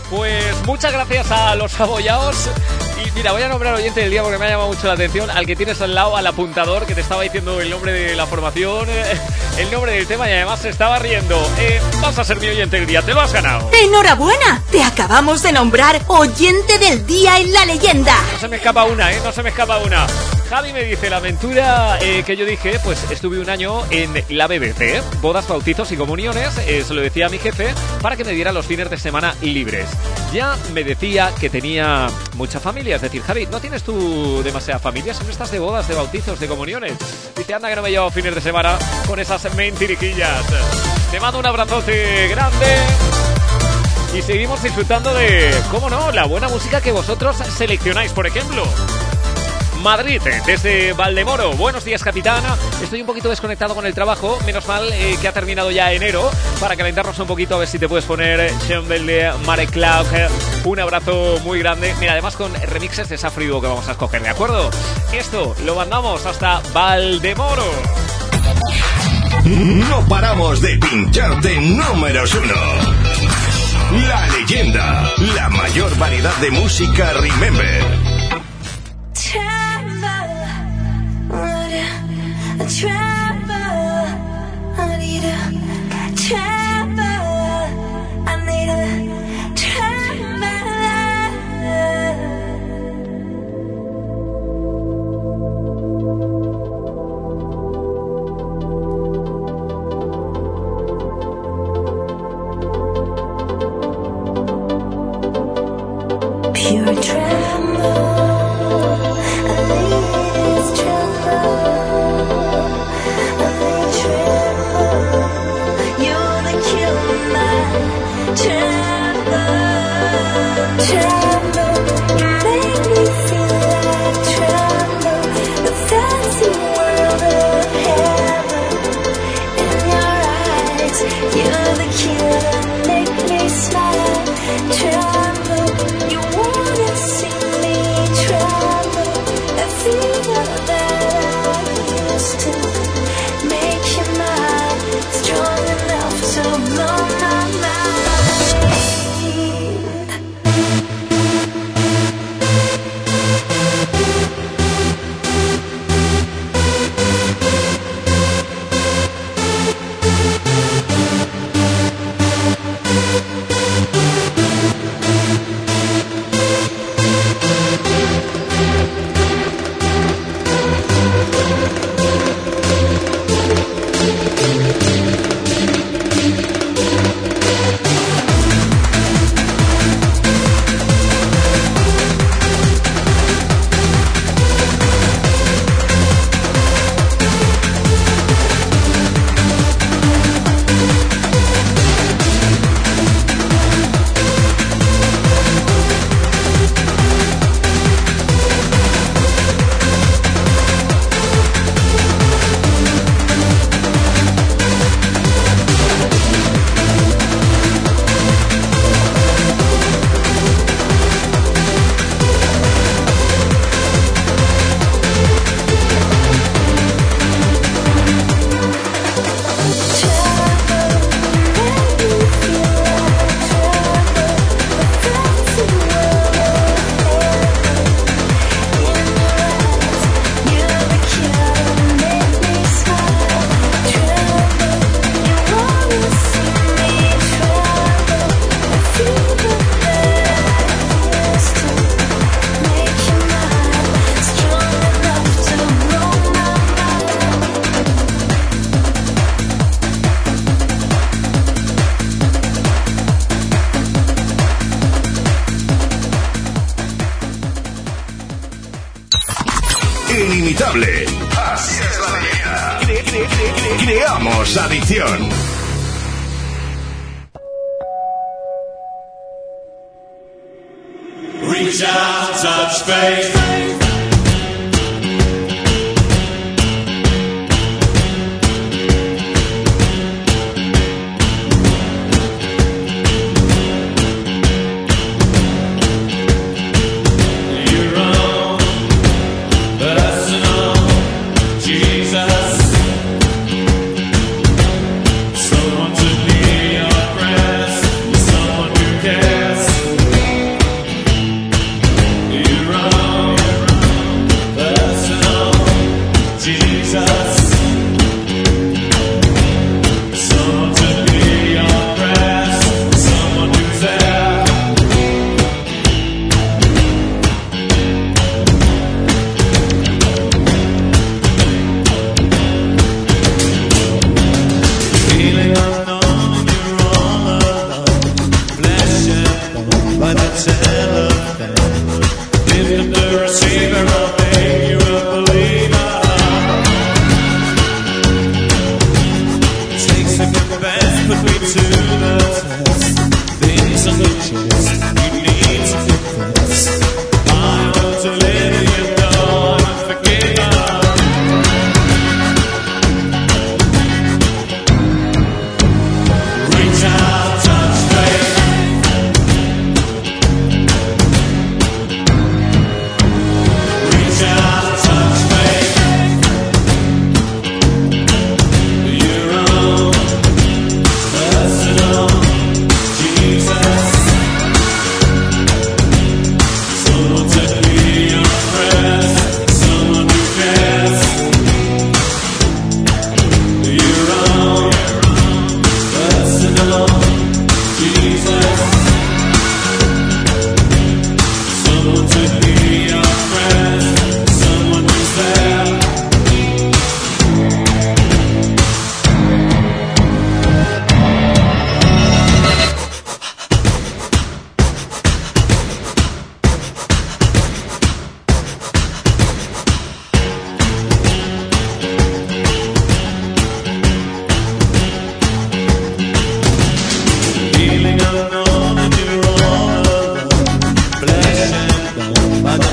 Pues muchas gracias a los abollados. Y mira, voy a nombrar oyente del día porque me ha llamado mucho la atención al que tienes al lado, al apuntador, que te estaba diciendo el nombre de la formación, eh, el nombre del tema y además se estaba riendo. Eh, vas a ser mi oyente del día, te lo has ganado. ¡Enhorabuena! Te acabamos de nombrar oyente del día en la leyenda. No se me escapa una, ¿eh? No se me escapa una. Javi me dice, la aventura eh, que yo dije, pues estuve un año en la BBC, bodas, bautizos y comuniones, eh, se lo decía a mi jefe, para que me diera los fines de semana libres. Ya me decía que tenía mucha familia, es decir, Javi, ¿no tienes tú demasiada familia? Son estas de bodas, de bautizos, de comuniones. Dice, anda que no me llevo fines de semana con esas mentirijillas. Te mando un abrazote grande. Y seguimos disfrutando de, cómo no, la buena música que vosotros seleccionáis, por ejemplo. Madrid, eh, desde Valdemoro. Buenos días, capitana. Estoy un poquito desconectado con el trabajo. Menos mal eh, que ha terminado ya enero. Para calentarnos un poquito, a ver si te puedes poner eh, Sean de Marek Clark. Eh, Un abrazo muy grande. Mira, además con remixes de Safrido que vamos a escoger, ¿de acuerdo? Esto lo mandamos hasta Valdemoro. No paramos de pincharte números uno. La leyenda, la mayor variedad de música Remember. a trapper. I need a trapper. You're the killer.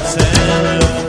Santa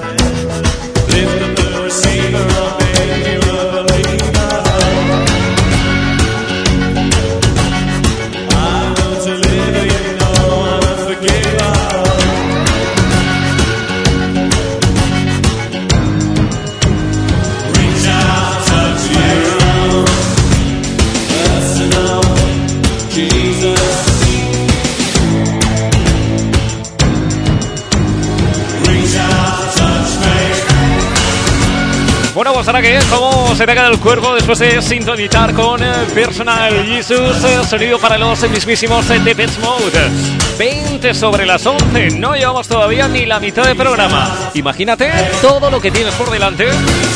ahora que cómo se te ha quedado el cuerpo después de sintonizar con Personal Jesus, eh, sonido para los mismísimos eh, de Depeche Mode. 20 sobre las 11, no llevamos todavía ni la mitad de programa. Imagínate todo lo que tienes por delante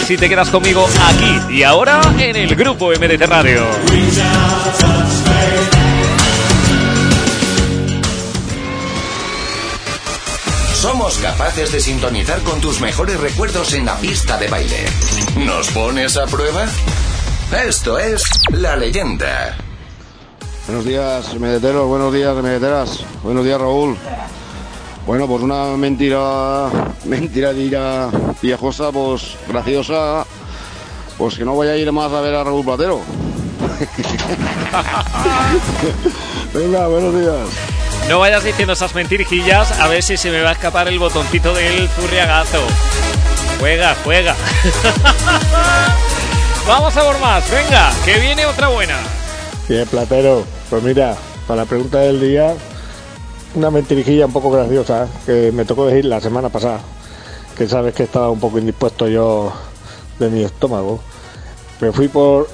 si te quedas conmigo aquí y ahora en el grupo MDT Radio. Somos capaces de sintonizar con tus mejores recuerdos en la pista de baile. ¿Nos pones a prueba? Esto es La Leyenda. Buenos días, medeteros, buenos días, medeteras. Buenos días, Raúl. Bueno, pues una mentira, mentiradilla viejosa, pues graciosa, pues que no voy a ir más a ver a Raúl Platero. Venga, buenos días. No vayas diciendo esas mentirijillas a ver si se me va a escapar el botoncito del furriagazo. Juega, juega. Vamos a por más, venga, que viene otra buena. Bien, Platero. Pues mira, para la pregunta del día, una mentirijilla un poco graciosa que me tocó decir la semana pasada. Que sabes que estaba un poco indispuesto yo de mi estómago. Me fui por,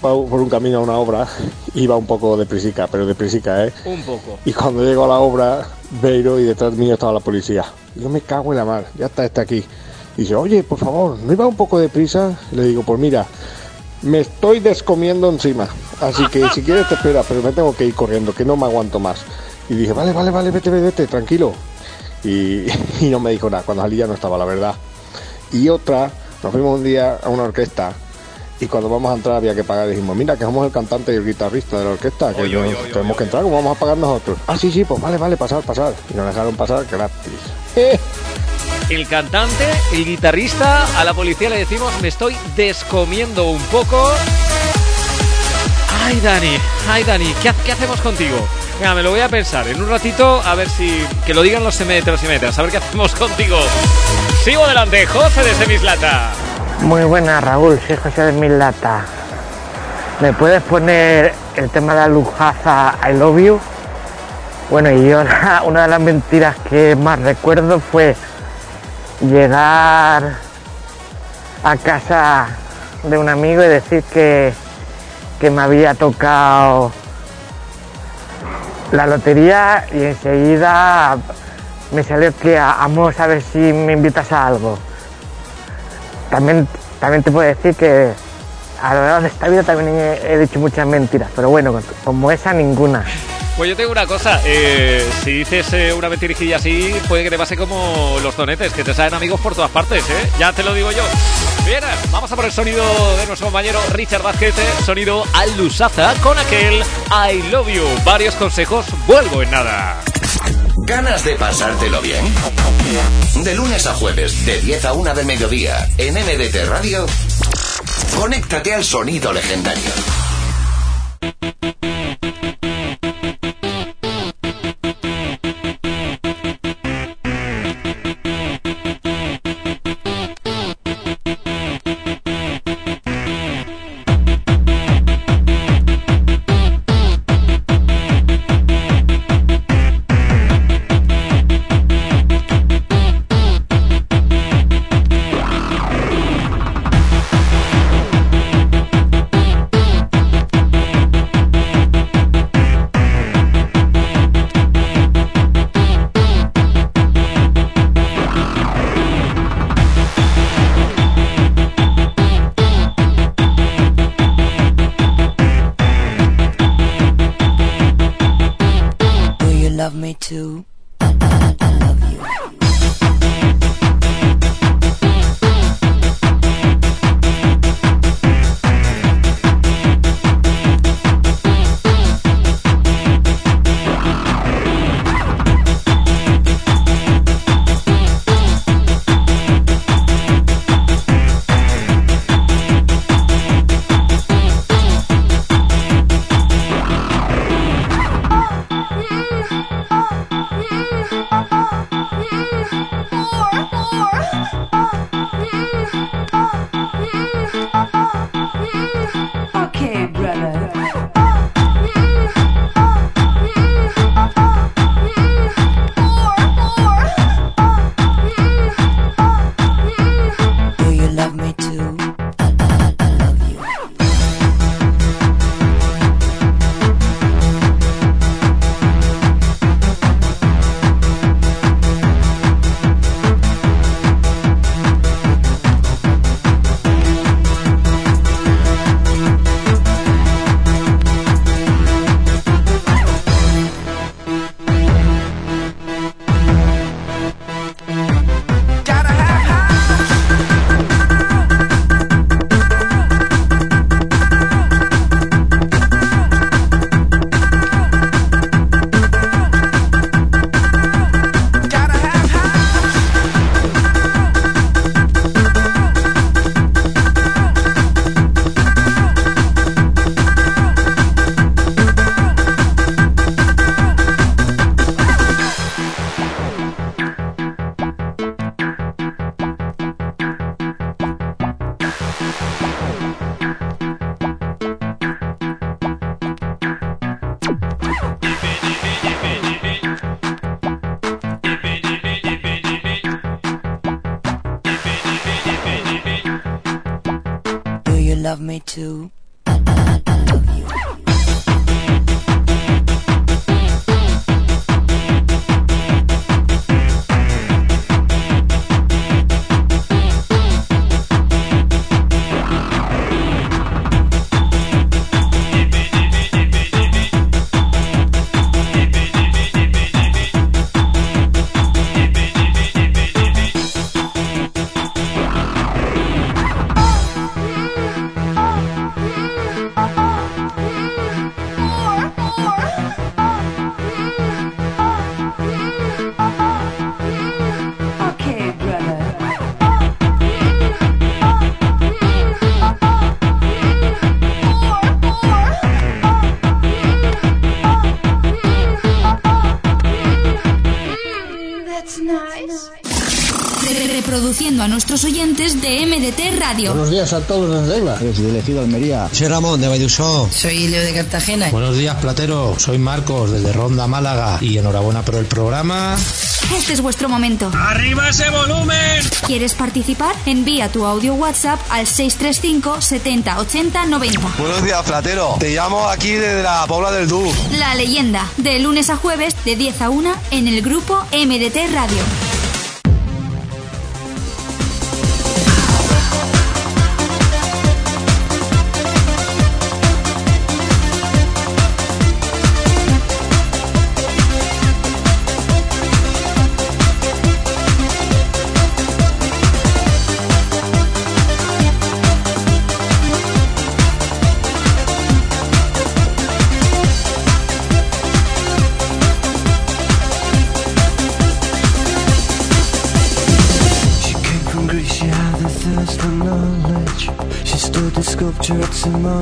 por un camino a una obra, iba un poco deprisica, pero deprisica, ¿eh? Un poco. Y cuando llego a la obra, Beiro y detrás mío estaba la policía. Yo me cago en la mar, ya está, está aquí. Y dice, oye, por favor, ¿no iba un poco deprisa? Le digo, pues mira, me estoy descomiendo encima. Así que si quieres te espera, pero me tengo que ir corriendo, que no me aguanto más. Y dije, vale, vale, vale, vete, vete, vete, tranquilo. Y, y no me dijo nada, cuando salí ya no estaba, la verdad. Y otra, Nos fuimos un día a una orquesta y cuando vamos a entrar había que pagar. Dijimos, mira, que somos el cantante y el guitarrista de la orquesta, que Oy, oy, no- oy, tenemos oy, que entrar, ¿cómo vamos a pagar nosotros? Ah, sí, sí, pues vale, vale, pasar, pasar. Y nos dejaron pasar gratis. El cantante, el guitarrista, a la policía le decimos me estoy descomiendo un poco. Ay, Dani, ay, Dani, ¿qué, qué hacemos contigo? Venga, me lo voy a pensar en un ratito, a ver si... Que lo digan los seméteros y metras, a ver qué hacemos contigo. Sigo adelante, José de Semislata. Muy buena, Raúl. Soy José de Milata. ¿Me puedes poner el tema de la lujaza I Love You? Bueno, y yo una de las mentiras que más recuerdo fue llegar a casa de un amigo y decir que, que me había tocado la lotería y enseguida me salió que "Ah, vamos a ver si me invitas a algo. También, también te puedo decir que a lo largo de esta vida también he, dicho muchas mentiras, pero bueno, como esa ninguna. Pues yo tengo una cosa, eh, si dices eh, una mentirijilla así, puede que te pase como los donetes, que te salen amigos por todas partes, ¿eh? Ya te lo digo yo. Bien, vamos a por el sonido de nuestro compañero Richard Vázquez, eh, sonido al Lusaza con aquel I Love You. Varios consejos, vuelvo en nada. ¿Ganas de pasártelo bien? De lunes a jueves, de 10 a 1 del mediodía, en MDT Radio, conéctate al sonido legendario. Radio. Buenos días a todos desde Eibar. Desde el Ejido Almería. Soy Ramón de Vallusó. Soy Leo de Cartagena. Buenos días, Platero. Soy Marcos desde Ronda Málaga. Y enhorabuena por el programa. Este es vuestro momento. ¡Arriba ese volumen! ¿Quieres participar? Envía tu audio WhatsApp al 635 70 80 90. Buenos días, Platero. Te llamo aquí desde la Pobla del Du. La leyenda, de lunes a jueves de 10 a 1 en el grupo MDT Radio.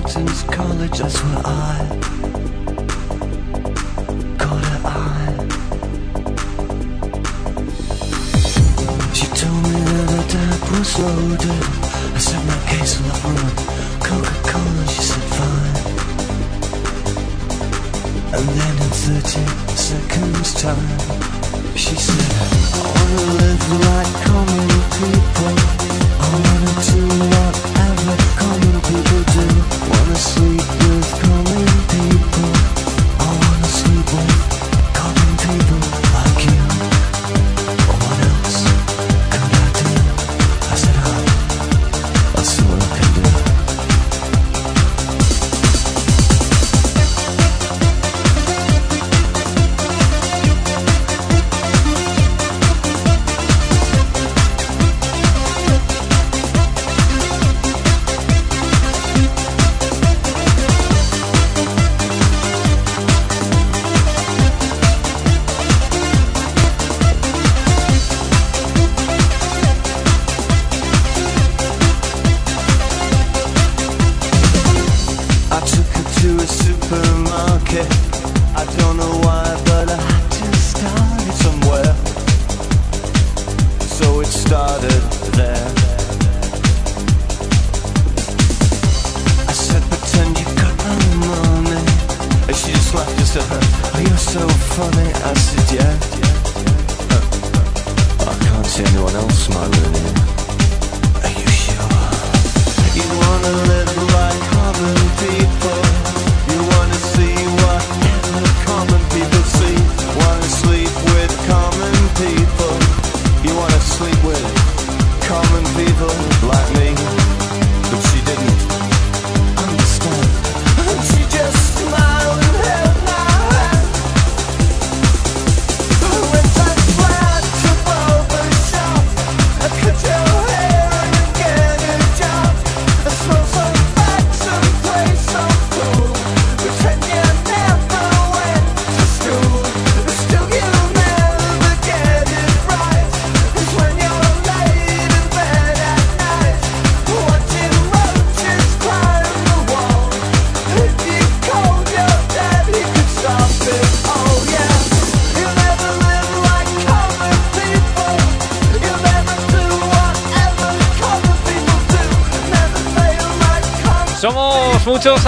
mountains, college, that's where I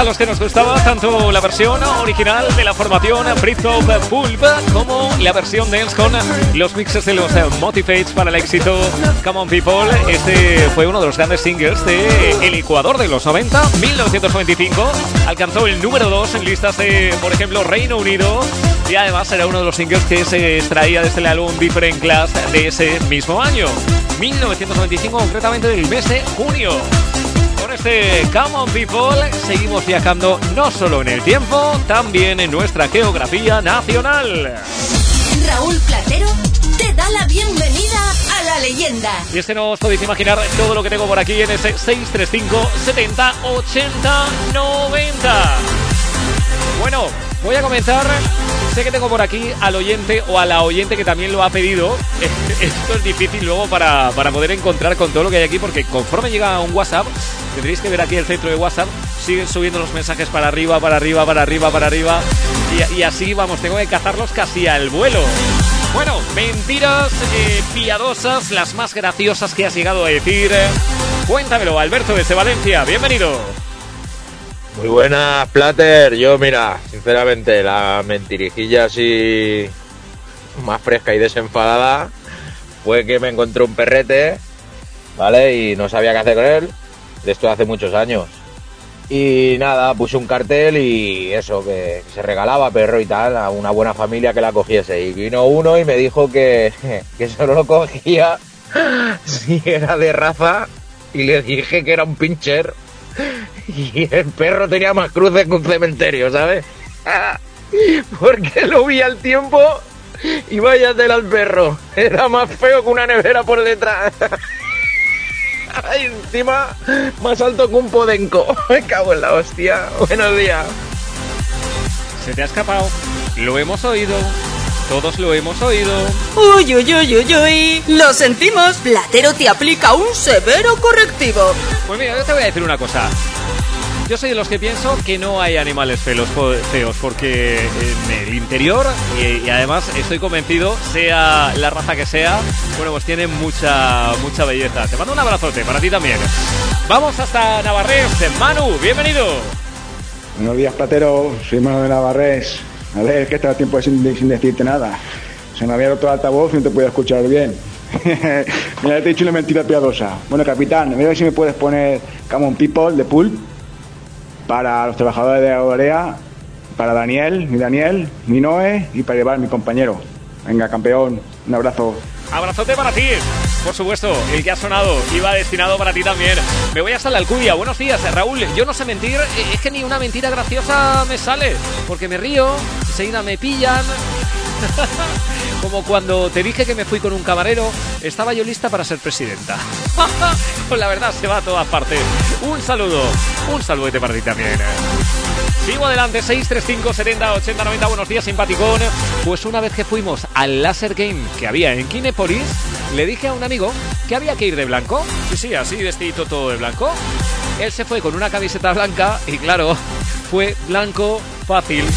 los que nos gustaba tanto la versión original de la formación Britpop Pulp como la versión dance con los mixes de los eh, Motivates para el éxito Come On People. Este fue uno de los grandes singles de El Ecuador de los 90, 1995. Alcanzó el número 2 en listas de, por ejemplo, Reino Unido. Y además era uno de los singles que se extraía desde el álbum Different Class de ese mismo año. 1995, concretamente del mes de junio. Este Come On People seguimos viajando no solo en el tiempo, también en nuestra geografía nacional. Raúl Platero te da la bienvenida a la leyenda. Y es que no os podéis imaginar todo lo que tengo por aquí en ese 635 70 80 90. Bueno, voy a comenzar. Sé que tengo por aquí al oyente o a la oyente que también lo ha pedido. Esto es difícil luego para, para poder encontrar con todo lo que hay aquí, porque conforme llega un WhatsApp, tendréis que ver aquí el centro de WhatsApp, siguen subiendo los mensajes para arriba, para arriba, para arriba, para arriba. Y, así, vamos, tengo que cazarlos casi al vuelo. Bueno, mentiras eh, piadosas, las más graciosas que has llegado a decir. Cuéntamelo, Alberto desde Valencia, bienvenido. Muy buenas, Plater. Yo, mira, sinceramente, la mentirijilla así más fresca y desenfadada fue que me encontré un perrete, ¿vale? Y no sabía qué hacer con él. De esto hace muchos años. Y nada, puse un cartel y eso, que se regalaba perro y tal a una buena familia que la cogiese. Y vino uno y me dijo que, que solo lo cogía si era de raza. Y le dije que era un pincher. Y el perro tenía más cruces que un cementerio, ¿sabes? Porque lo vi al tiempo y váyatela al perro. Era más feo que una nevera por detrás. Encima más alto que un podenco. Me cago en la hostia. Buenos días. Se te ha escapado. Lo hemos oído. Todos lo hemos oído. Uy, uy, uy, uy, uy. Lo sentimos. Platero te aplica un severo correctivo. Pues mira, yo te voy a decir una cosa. Yo soy de los que pienso que no hay animales feos, porque en el interior, y, además estoy convencido, sea la raza que sea, bueno, pues tienen mucha, mucha belleza. Te mando un abrazote para ti también. Vamos hasta Navarrés. Manu, bienvenido. Buenos días, Platero. Soy Manu de Navarrés. A ver, que estaba tiempo sin, sin decirte nada. Se me había roto el altavoz y no te podía escuchar bien. Mira, te he dicho una mentira piadosa. Bueno, capitán, a ver si me puedes poner Come on People de Pulp para los trabajadores de Aurea, para Daniel, mi Daniel, mi Noé y para llevar mi compañero. Venga, campeón, un abrazo. Abrazote para ti. Por supuesto, el que ha sonado iba destinado para ti también. Me voy hasta la Alcudia. Buenos días, Raúl. Yo no sé mentir, eh, es que ni una mentira graciosa me sale. Porque me río, enseguida me pillan. Como cuando te dije que me fui con un camarero, estaba yo lista para ser presidenta. Pues la verdad se va a todas partes. Un saludo, un saludete para ti también. Sigo adelante, 635 70 80 90. Buenos días, simpaticón. Pues una vez que fuimos al Laser Game que había en Kinepolis, le dije a un amigo que había que ir de blanco. Sí, sí, así vestidito todo de blanco. Él se fue con una camiseta blanca y claro, fue blanco fácil.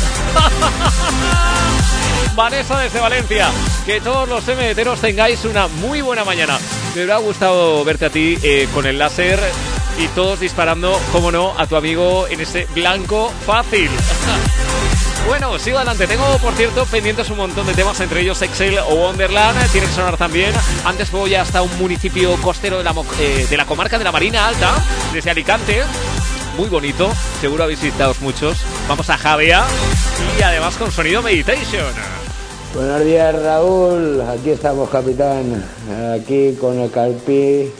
Vanessa desde Valencia, que todos los MDTeros tengáis una muy buena mañana. Me hubiera gustado verte a ti eh, con el láser y todos disparando, como no, a tu amigo en ese blanco fácil. Bueno, sigo adelante. Tengo, por cierto, pendientes un montón de temas, entre ellos Excel o Wonderland. Tiene que sonar también. Antes voy hasta un municipio costero de la, eh, de la comarca de la Marina Alta, desde Alicante. Muy bonito, seguro habéis visitado muchos. Vamos a Javea y además con sonido Meditation. Buenos días Raúl, aquí estamos capitán, aquí con el Carpi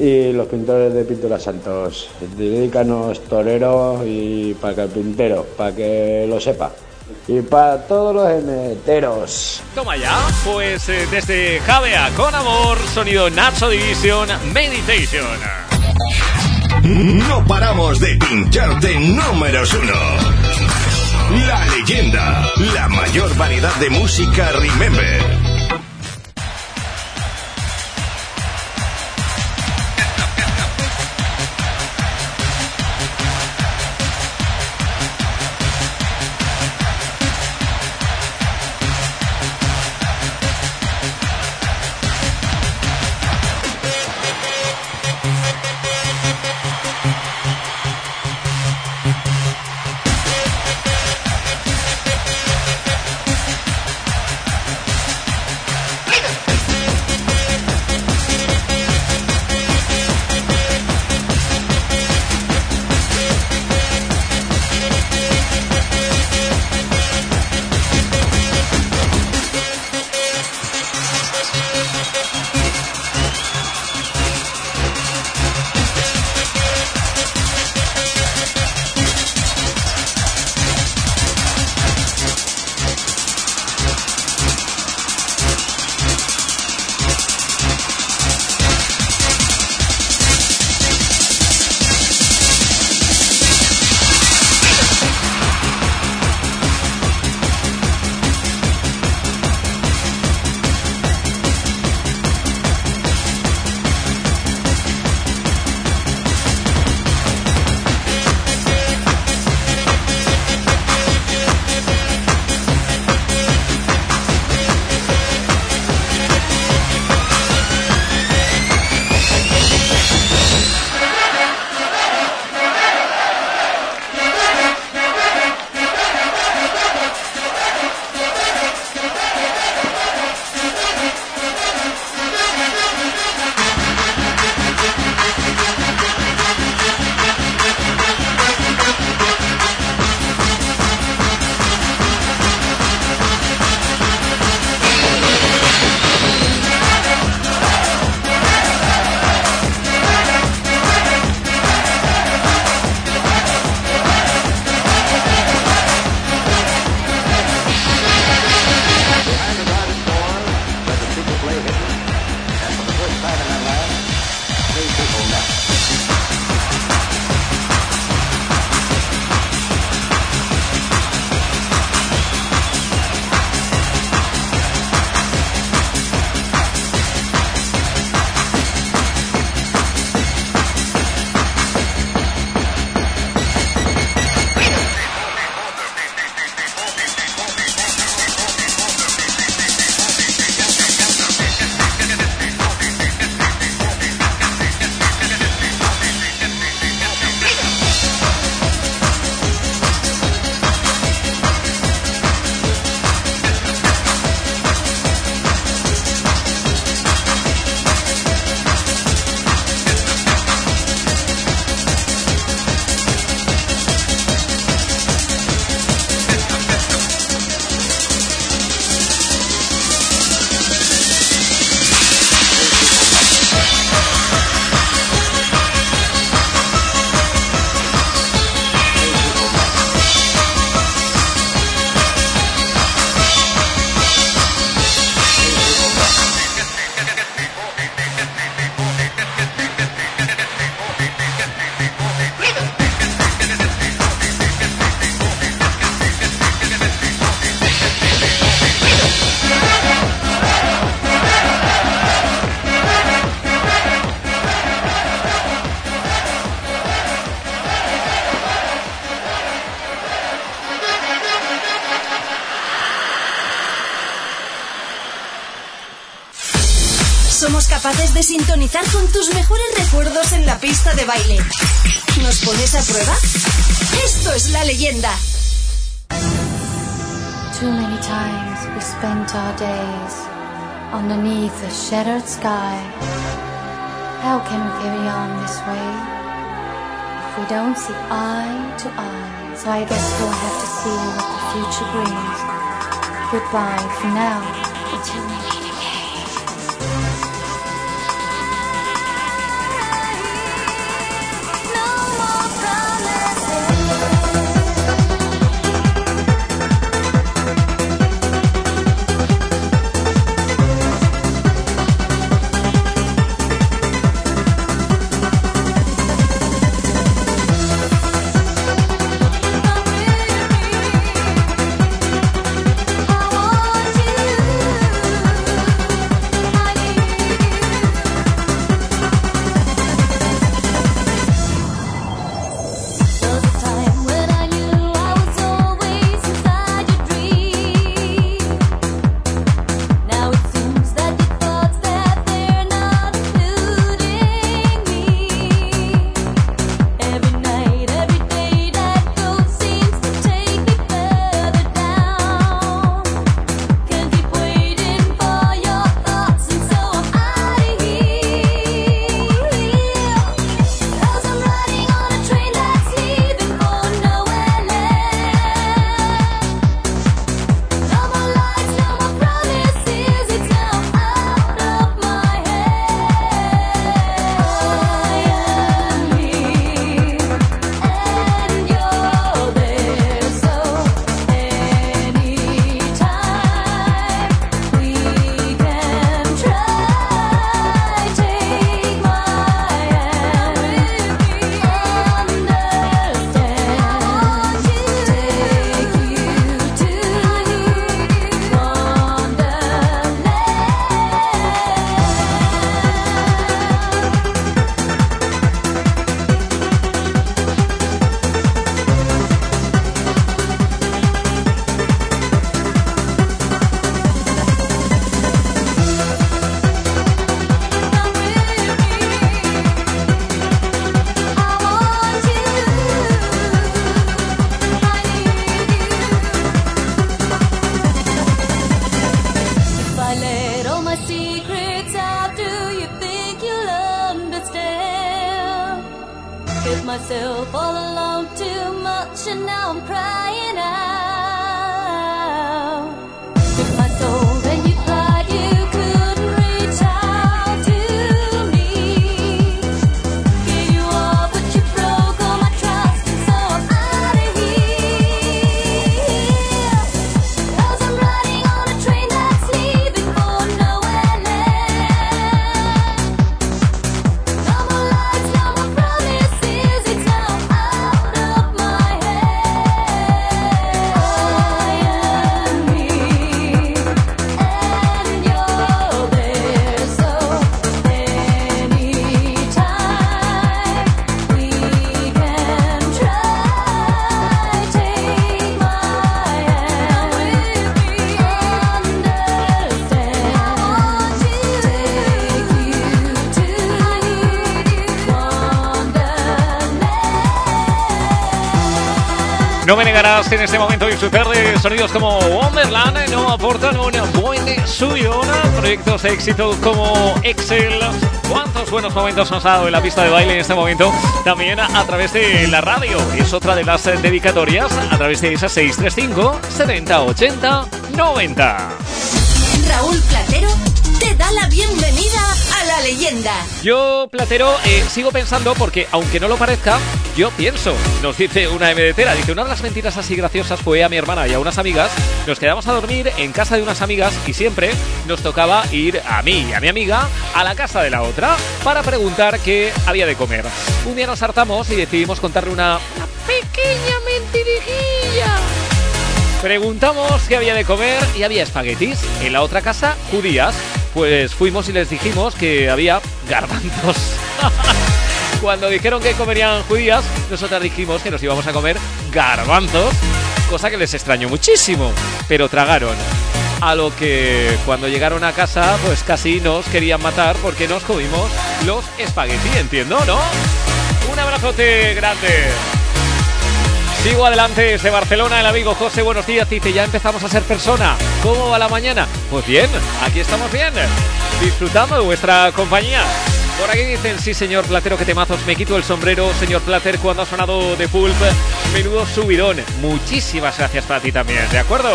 y los pintores de Pintura Santos. Dedícanos torero y para carpintero, para que lo sepa. Y para todos los emeteros. Toma ya, pues eh, desde Javea con amor, sonido Nacho Division Meditation. No paramos de pincharte números uno. La leyenda, la mayor variedad de música Remember. De sintonizar con tus mejores recuerdos en la pista de baile. ¿Nos pones a prueba? Esto es la leyenda. Too many times we spent our days underneath a shattered sky. How can we carry on this way if we don't see eye to eye? So I guess we'll have to see what the future brings. Goodbye for now. En este momento disfrutar de sonidos como Wonderland, no aportan un buen suyo, proyectos de éxito como Excel. ¿Cuántos buenos momentos nos dado en la pista de baile en este momento? También a, a través de la radio, es otra de las dedicatorias, a través de esa 635 70 80 90. Raúl Platero te da la bienvenida a leyenda. Yo, Platero, eh, sigo pensando porque, aunque no lo parezca, yo pienso. Nos dice una MDTera, dice, una de las mentiras así graciosas fue a mi hermana y a unas amigas. Nos quedamos a dormir en casa de unas amigas y siempre nos tocaba ir a mí y a mi amiga a la casa de la otra para preguntar qué había de comer. Un día nos hartamos y decidimos contarle una, una pequeña mentirijilla. Preguntamos qué había de comer y había espaguetis. En la otra casa, judías. Pues fuimos y les dijimos que había garbanzos. Cuando dijeron que comerían judías, nosotras dijimos que nos íbamos a comer garbanzos, cosa que les extrañó muchísimo, pero tragaron. a lo que cuando llegaron a casa, pues casi nos querían matar porque nos comimos los espagueti, entiendo, ¿no? Un abrazote grande. Sigo adelante desde Barcelona, el amigo José, buenos días, dice, ya empezamos a ser persona. ¿Cómo va la mañana? Pues bien, aquí estamos bien, disfrutando de vuestra compañía. Por aquí dicen, sí señor Platero, que temazos, me quito el sombrero, señor Plater, cuando ha sonado de Pulp, menudo subidón. Muchísimas gracias para ti también, ¿de acuerdo?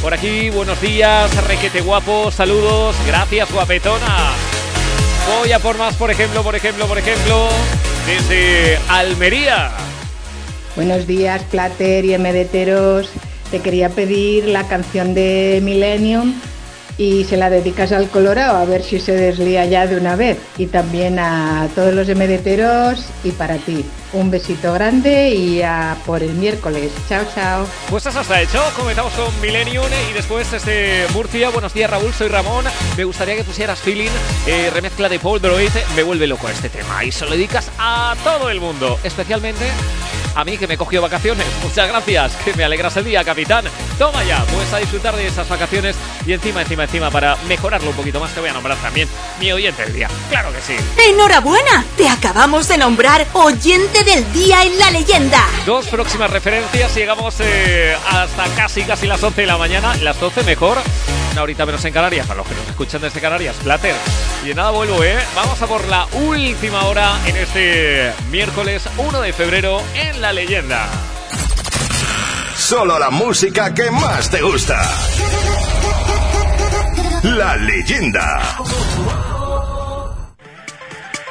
Por aquí, buenos días, requete guapo, saludos, gracias guapetona. Voy a por más, por ejemplo, por ejemplo, por ejemplo, desde Almería. Buenos días, Plater y MDteros. Te quería pedir la canción de Millennium y se la dedicas al Colorado a ver si se deslía ya de una vez. Y también a todos los MDteros y para ti. Un besito grande y a por el miércoles. Chao, chao. Pues eso está hecho. Comenzamos con Millennium y después desde Murcia. Buenos días, Raúl. Soy Ramón. Me gustaría que pusieras Feeling, eh, remezcla de Paul Droid. Me vuelve loco este tema y se lo dedicas a todo el mundo, especialmente a mí que me cogió vacaciones. Muchas gracias, que me alegras el día, capitán. Toma ya, pues a disfrutar de esas vacaciones y encima, encima, encima, para mejorarlo un poquito más, te voy a nombrar también mi oyente del día. Claro que sí. ¡Enhorabuena! Te acabamos de nombrar oyente del día en la leyenda. Dos próximas referencias llegamos eh, hasta casi, casi las 11 de la mañana. Las 12 mejor. Una horita menos en Canarias, para los que nos escuchan desde Canarias, Plater. Y en nada vuelvo, ¿eh? Vamos a por la última hora en este miércoles 1 de febrero en La Leyenda. Solo la música que más te gusta. La leyenda.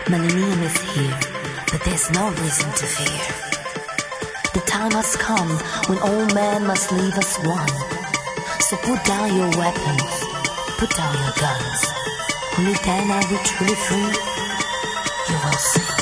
Millennium is here, but there's no reason to fear. The time has come when all men must leave as one. So put down your weapons, put down your guns. Only then are we truly free. You will see.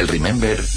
Del Remember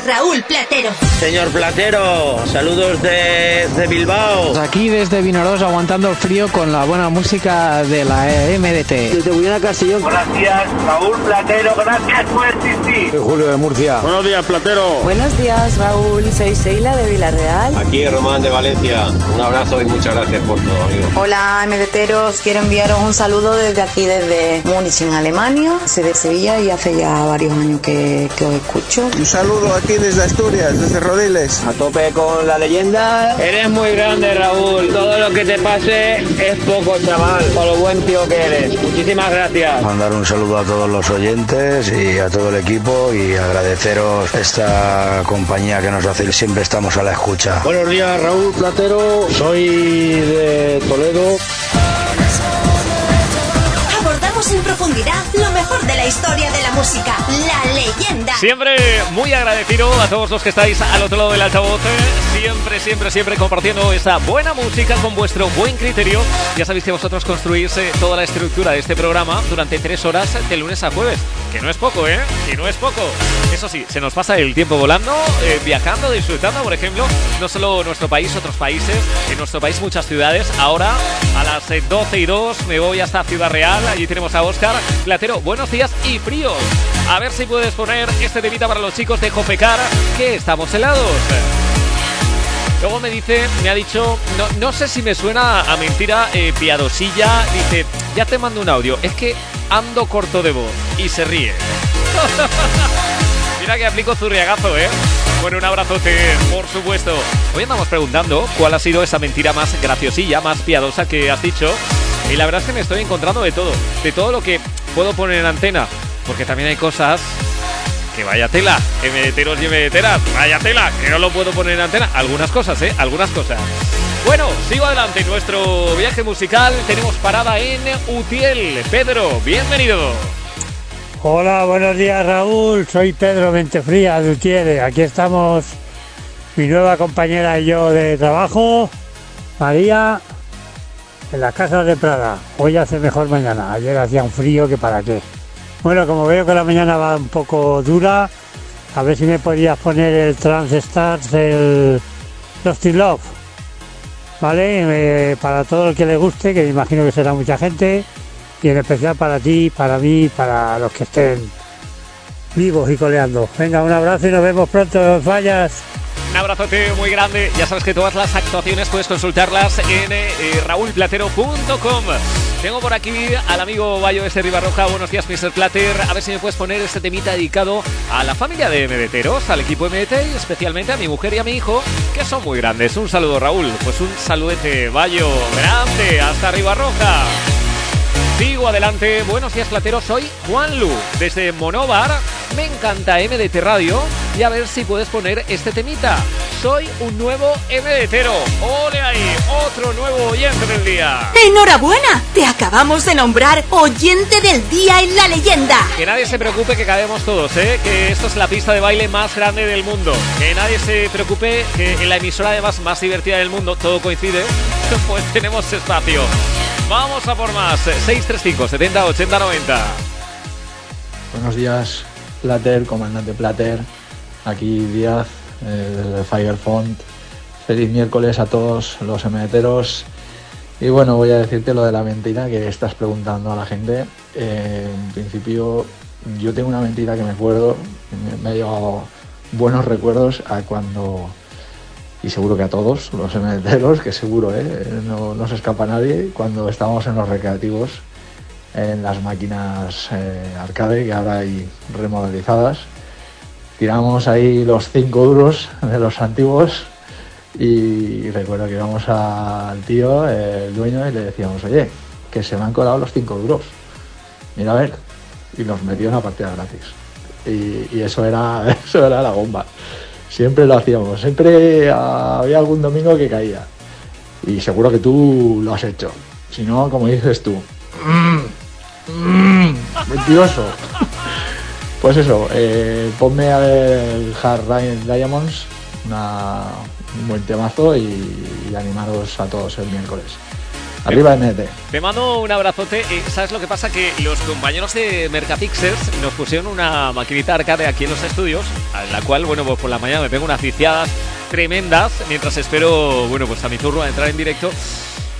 Raúl Platero. Señor Platero, saludos de, de Bilbao. Aquí desde Vinaroz aguantando el frío con la buena música de la MDT. Desde días, Raúl Platero, gracias por existir. Soy Julio de Murcia. Buenos días, Platero. Buenos días, Raúl. Soy Sheila de Villarreal. Aquí Román de Valencia. Un abrazo y muchas gracias por todo, amigo. Hola, MDTeros. Quiero enviaros un saludo desde aquí, desde Múnich, en Alemania. Soy de Sevilla y hace ya varios años que, que os escucho. Un saludo aquí desde Asturias, desde Rodiles. A tope con la leyenda. Eres muy grande, Raúl. Todo lo que te pase es poco, chaval. Por lo buen tío que eres. Muchísimas gracias. Mandar un saludo a todos los oyentes y a todo el equipo y agradeceros esta compañía que nos hace. Siempre estamos a la escucha. Buenos días, Raúl Platero. Soy de Toledo. Abordamos en profundidad lo de la historia de la música. La leyenda. Siempre muy agradecido a todos los que estáis al otro lado del altavoz. eh. Siempre, siempre, siempre compartiendo esa buena música con vuestro buen criterio. Ya sabéis que vosotros construís eh, toda la estructura de este programa durante tres horas de lunes a jueves. Que no es poco, ¿eh? Que no es poco. Eso sí, se nos pasa el tiempo volando, eh, viajando, disfrutando, por ejemplo, no solo nuestro país, otros países. En nuestro país muchas ciudades. Ahora, las eh, 12 y 2, me voy hasta Ciudad Real. Allí tenemos a Oscar Platero. Buenos días y fríos. A ver si puedes poner este temita para los chicos de Jofecar, que estamos helados. Luego me dice, me ha dicho, no, no sé si me suena a mentira eh, piadosilla, dice, ya te mando un audio, es que ando corto de voz y se ríe. Mira que aplico zurriagazo, ¿eh? Bueno, un abrazote, por supuesto. Hoy andamos preguntando cuál ha sido esa mentira más graciosilla, más piadosa que has dicho. Y la verdad es que me estoy encontrando de todo, de todo lo que puedo poner en antena, porque también hay cosas que vaya tela, MDTeros y MDTeras, vaya tela, que no lo puedo poner en antena. Algunas cosas, ¿eh? Algunas cosas. Bueno, sigo adelante. Nuestro viaje musical tenemos parada en Utiel. Pedro, bienvenido. Hola, buenos días Raúl, soy Pedro Mentefría de Utiere. Aquí estamos mi nueva compañera y yo de trabajo, María, en las casas de Prada. Hoy hace mejor mañana, ayer hacía un frío que para qué. Bueno, como veo que la mañana va un poco dura, a ver si me podías poner el Trans Stars, el Lost Love. ¿Vale? Eh, para todo el que le guste, que imagino que será mucha gente, y en especial para ti, para mí, para los que estén vivos y coleando. Venga, un abrazo y nos vemos pronto, no fallas. Un abrazote muy grande. Ya sabes que todas las actuaciones puedes consultarlas en eh, eh. Tengo por aquí al amigo Bayo S. Ribarroja. Buenos días, Mr. Plater. A ver si me puedes poner este temita dedicado a la familia de MDTeros, al equipo MDT y especialmente a mi mujer y a mi hijo, que son muy grandes. Un saludo, Raúl. Pues un saludete, Bayo. Grande. Hasta Ribarroja. Sigo adelante. Buenos días, plateros. Soy Juan Lu, desde Monóvar. Me encanta MDT Radio. Y a ver si puedes poner este temita. Soy un nuevo MDTero. ¡Ole ahí! Otro nuevo oyente del día. ¡Enhorabuena! Te acabamos de nombrar oyente del día en la leyenda. Que nadie se preocupe que cabemos todos, ¿eh? Que esto es la pista de baile más grande del mundo. Que nadie se preocupe que en la emisora además más divertida del mundo, todo coincide, pues tenemos espacio. Vamos a por más. 635 70 80 90. Buenos días, Plater, comandante Plater. Aquí Díaz, eh, desde Firefont. Feliz miércoles a todos los emeteros. Y bueno, voy a decirte lo de la mentira que estás preguntando a la gente. Eh, en principio, yo tengo una mentira que me acuerdo, me, me ha llevado buenos recuerdos a cuando, y seguro que a todos los emeteros, que seguro, ¿eh? no, no se escapa nadie, cuando estábamos en los recreativos, en las máquinas eh, arcade que ahora hay remodelizadas. Tiramos ahí los cinco duros de los antiguos y recuerdo que íbamos al tío, el dueño, y le decíamos, oye, que se me han colado los cinco duros. Mira a ver. Y nos metió una partida gratis. Y, y eso, era, eso era la bomba. Siempre lo hacíamos. Siempre había algún domingo que caía. Y seguro que tú lo has hecho. Si no, como dices tú. Mm, mentiroso. Pues eso, eh, ponme a ver Hard Diamonds, una- un buen temazo y, y animaros a todos el miércoles. Arriba MDT. Te mando un abrazote. Eh, ¿Sabes lo que pasa? Que los compañeros de Mercapixels nos pusieron una maquinita arcade aquí en los estudios, a la cual, bueno, pues por la mañana me pego unas viciadas tremendas mientras espero, bueno, pues a mi turno a entrar en directo.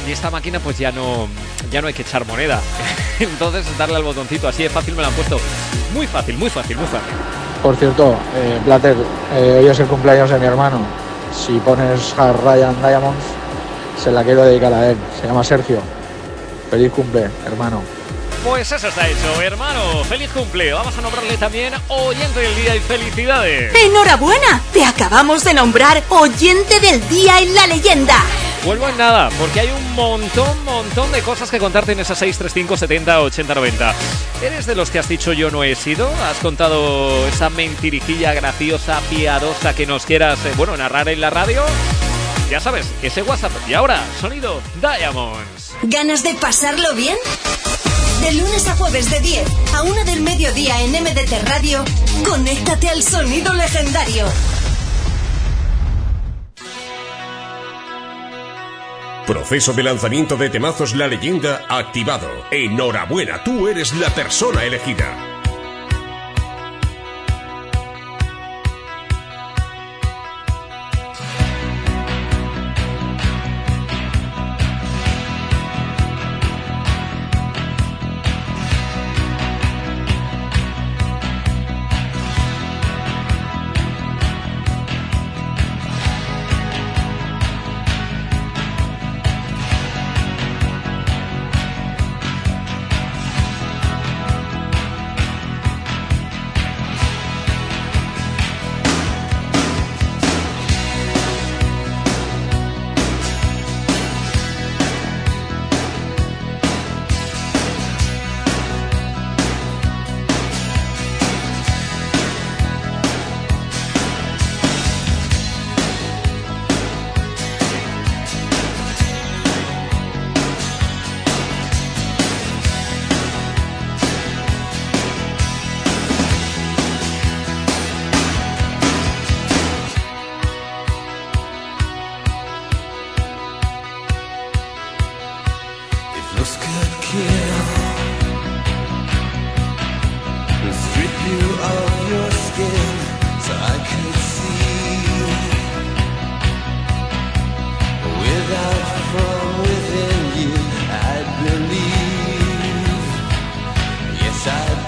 Y esta máquina pues ya no, ya no hay que echar moneda. Entonces darle al botoncito, así de fácil me la han puesto. Muy fácil, muy fácil, muy fácil. Por cierto, eh, Plater, eh, hoy es el cumpleaños de mi hermano. Si pones a Ryan Diamonds, se la quiero dedicar a él. Se llama Sergio. Feliz cumple, hermano. Pues eso está hecho, hermano. Feliz cumple. Vamos a nombrarle también oyente del día y felicidades. ¡Enhorabuena! Te acabamos de nombrar oyente del día en la leyenda. Vuelvo en nada, porque hay un montón, montón de cosas que contarte en esa 635 70 80 90. ¿Eres de los que has dicho yo no he sido? ¿Has contado esa mentirijilla graciosa, piadosa que nos quieras, eh, bueno, narrar en la radio? Ya sabes, ese WhatsApp. Y ahora, sonido Diamonds. ¿Ganas de pasarlo bien? De lunes a jueves de 10 a 1 del mediodía en MDT Radio, conéctate al sonido legendario. Proceso de lanzamiento de temazos La Leyenda activado. Enhorabuena, tú eres la persona elegida.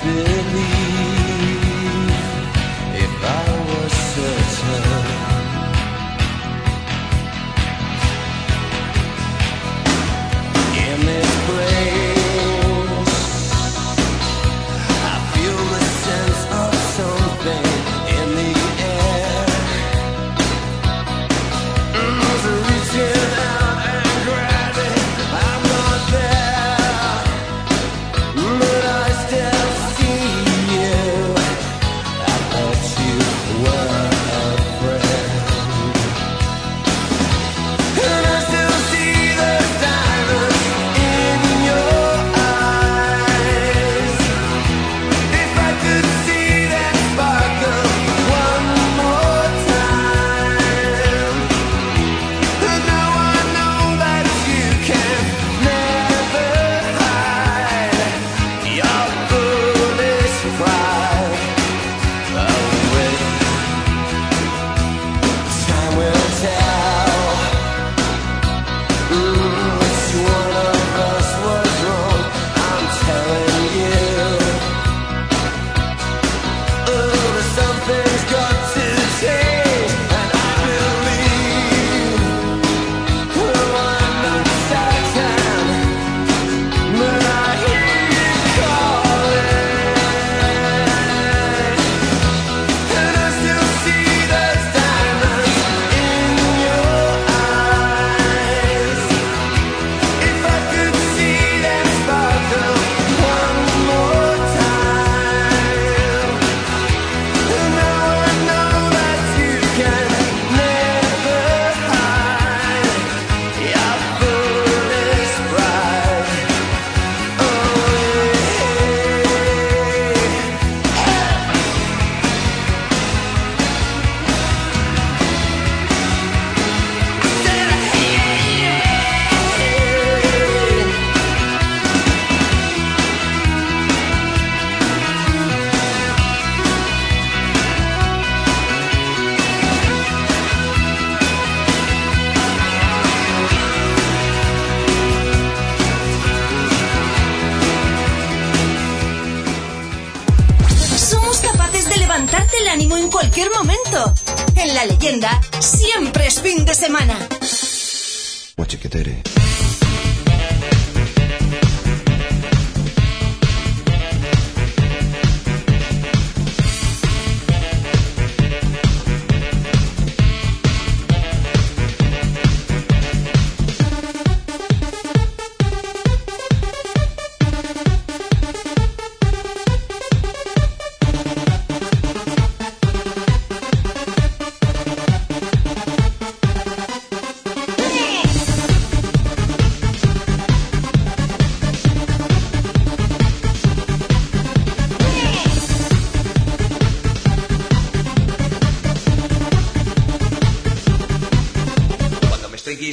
Believe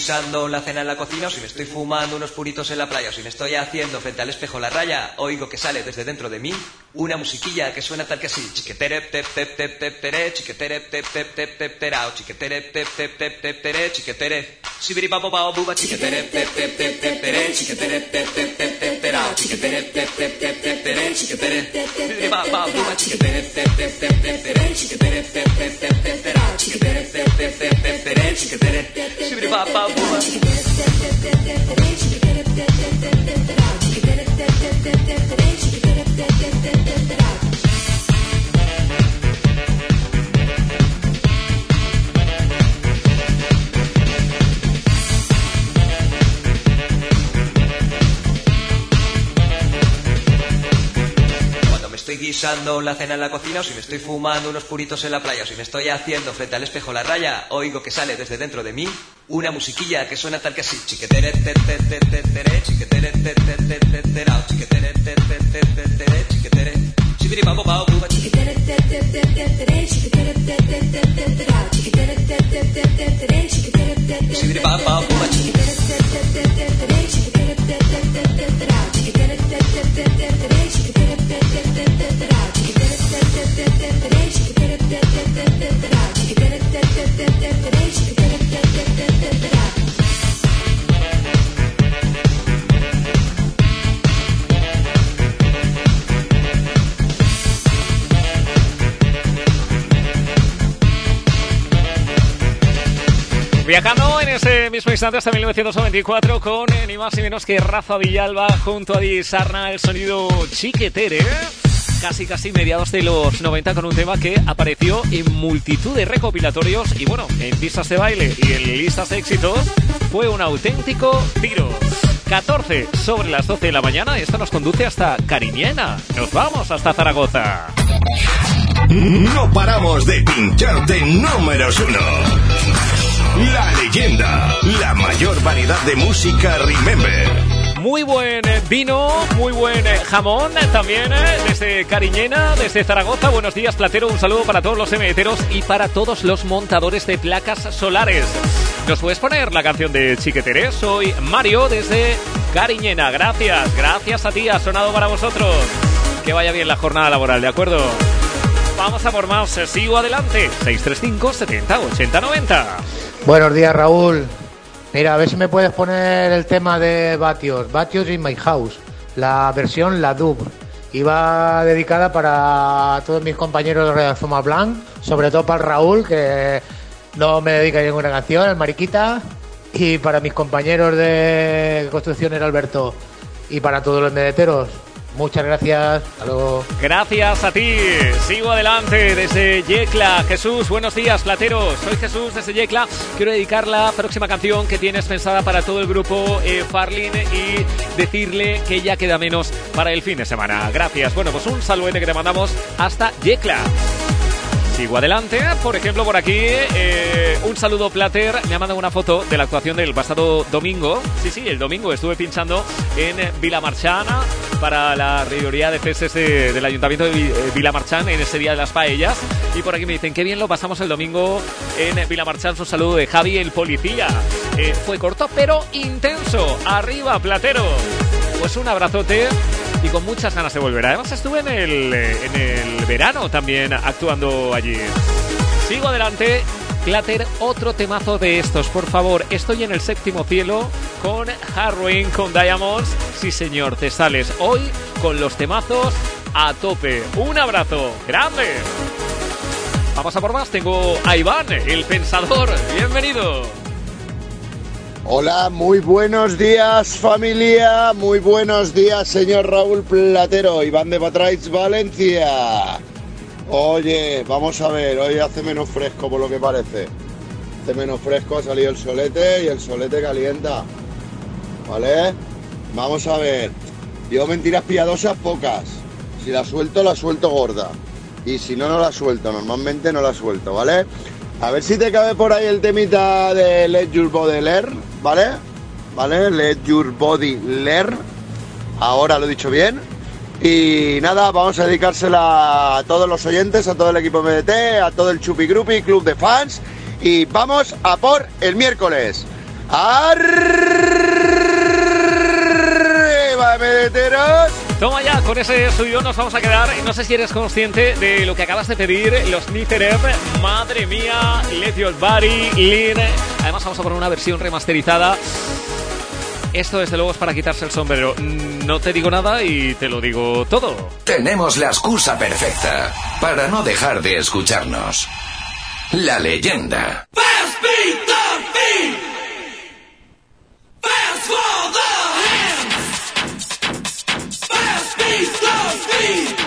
guisando la cena en la cocina, o si me estoy fumando unos puritos en la playa, o si me estoy haciendo frente al espejo la raya, oigo que sale desde dentro de mí una musiquilla que suena tal que así. Chiquetere, tep, tep, tep, tep, tere, chiquetere, tep, tep, tep, tep, terao, chiquetere, tep, tep, tep, tep, tere, chiquetere. Sibiri babo bao buba, chiquetere, tep, tep, tep, tep, tere, chiquetere, tep, tep, tep, tep, terao, guisando la cena en la cocina, o si me estoy fumando unos puritos en la playa, o si me estoy haciendo frente al espejo la raya, oigo que sale desde dentro de mí una musiquilla que suena tal que así. Chiquetere, te, te, te, te, tere, chiquetere, te, te, te, te, terao, chiquetere, te, te, te, te, tere, chiquetere. Chibiri, babo, bao, buba, chiquetere, te, te, te, te, tere, chiquetere, te, te, te, te, terao, chiquetere, te, te, te, te, tere, chiquetere, te, te, Chibiri, babo, bao, buba, chiquetere, te, te, te, te, tere, chiquetere, te, te, te, te, terao, chiquetere, te, te, te, te, tere, chiquetere, te, te, te, te, terao, chiquetere, te, te, te, te, tere, chiquetere, Viajamos ese mismo instante hasta 1994 con eh, ni más ni menos que Rafa Villalba junto a Di Sarna, el sonido chiquetere. Casi, casi mediados de los 90 con un tema que apareció en multitud de recopilatorios y bueno, en pistas de baile y en listas de éxitos fue un auténtico tiro. 14 sobre las 12 de la mañana y esto nos conduce hasta Cariñena. Nos vamos hasta Zaragoza. No paramos de pincharte números uno. La leyenda, la mayor variedad de música Remember. Muy buen eh, vino, muy buen eh, jamón eh, también desde Cariñena, desde Zaragoza. Buenos días, Platero. Un saludo para todos los emeteros y para todos los montadores de placas solares. ¿Nos puedes poner la canción de Chiquetere? Soy Mario desde Cariñena. Gracias, gracias a ti. Ha sonado para vosotros. Que vaya bien la jornada laboral, ¿de acuerdo? Vamos a por más. Sigo adelante. 635 70 80 90. Buenos días, Raúl. Mira, a ver si me puedes poner el tema de Batios, Batios in My House, la versión La Dub. Iba dedicada para todos mis compañeros de Zoma Blanc, sobre todo para Raúl, que no me dedica ninguna canción, el Mariquita, y para mis compañeros de construcción, el Alberto, y para todos los medeteros. Muchas gracias. Hasta luego. Gracias a ti. Sigo adelante desde Yecla. Jesús, buenos días, plateros. Soy Jesús desde Yecla. Quiero dedicar la próxima canción que tienes pensada para todo el grupo eh, Farlin y decirle que ya queda menos para el fin de semana. Gracias. Bueno, pues un saludete que te mandamos hasta Yecla. Sigo adelante, por ejemplo, por aquí, eh, un saludo Plater, me ha mandado una foto de la actuación del pasado domingo. Sí, sí, el domingo estuve pinchando en Vilamarchana para la reunión de festes de- del Ayuntamiento de eh, Vilamarchán en ese día de las paellas. Y por aquí me dicen, qué bien lo pasamos el domingo en Vilamarchán. Un saludo de Javi, el policía. Eh, fue corto, pero intenso. Arriba, Platero. Pues un abrazote y con muchas ganas de volver. Además estuve en el, eh, en el verano también actuando allí. Sigo adelante. Clatter, otro temazo de estos, por favor. Estoy en el séptimo cielo con Harrowing, con Diamonds. Sí, señor, te sales hoy con los temazos a tope. Un abrazo grande. Vamos a por más. Tengo a Iván, el pensador. Bienvenido. Hola, muy buenos días familia, muy buenos días señor Raúl Platero, Iván de Patraix, Valencia. Oye, vamos a ver, hoy hace menos fresco por lo que parece. Hace menos fresco, ha salido el solete y el solete calienta. ¿Vale? Vamos a ver. Yo mentiras piadosas pocas. Si la suelto, la suelto gorda. Y si no, no la suelto. Normalmente no la suelto, ¿vale? A ver si te cabe por ahí el temita de Let Your Body Learn, ¿vale? ¿Vale? Let Your Body Learn. Ahora lo he dicho bien. Y nada, vamos a dedicársela a todos los oyentes, a todo el equipo MDT, a todo el Chupi Grupi, Club de Fans. Y vamos a por el miércoles. ¡Arriba, MDTeros! Toma ya, con ese suyo nos vamos a quedar. No sé si eres consciente de lo que acabas de pedir, los Nither Madre mía, Let Your Body, Lean. Además, vamos a poner una versión remasterizada. Esto, desde luego, es para quitarse el sombrero. No te digo nada y te lo digo todo. Tenemos la excusa perfecta para no dejar de escucharnos. La leyenda. Este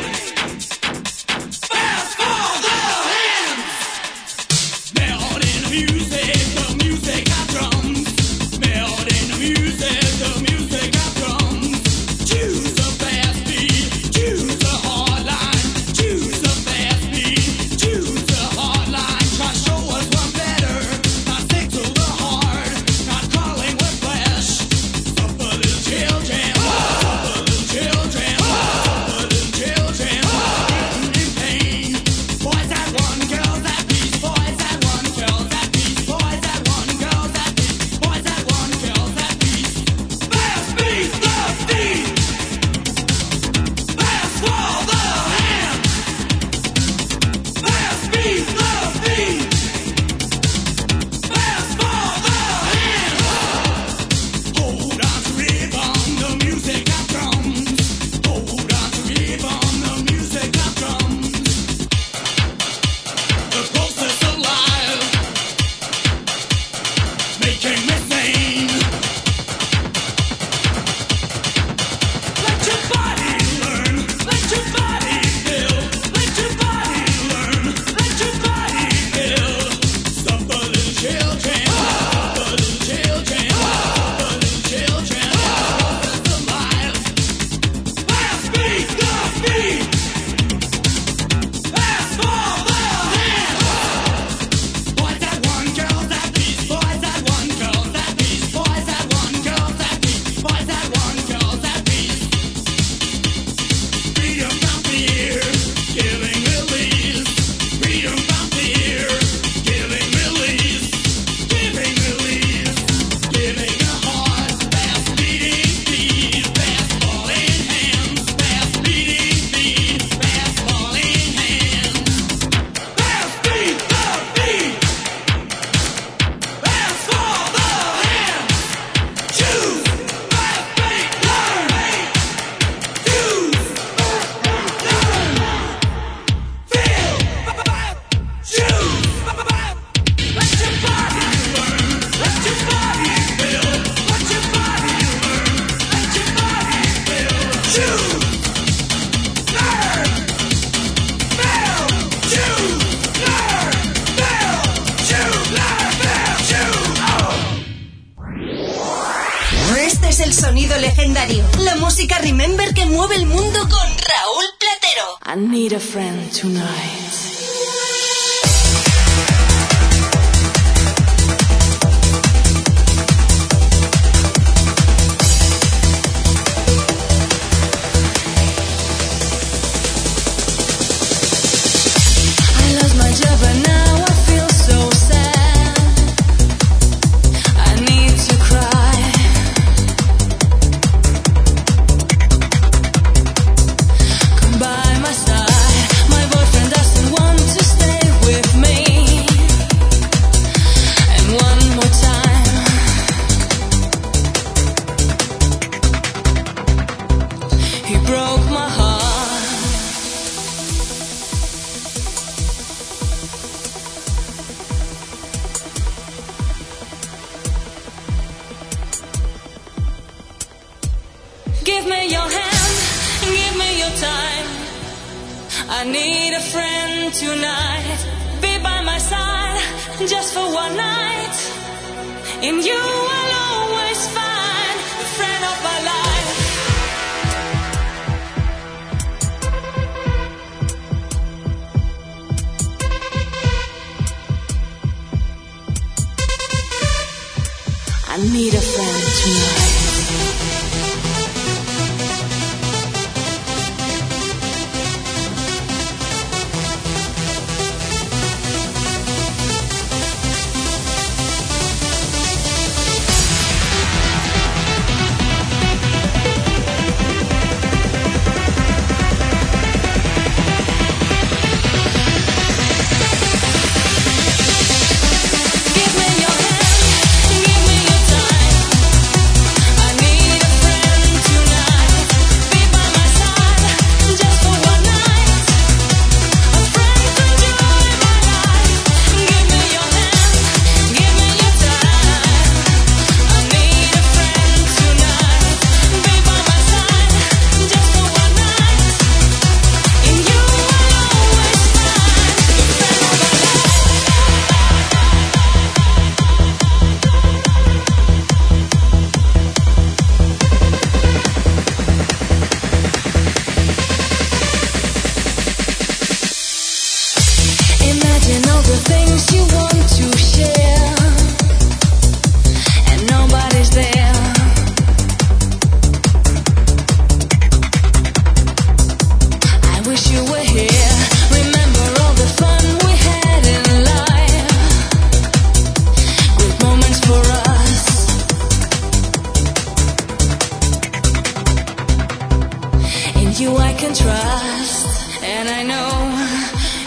trust, and I know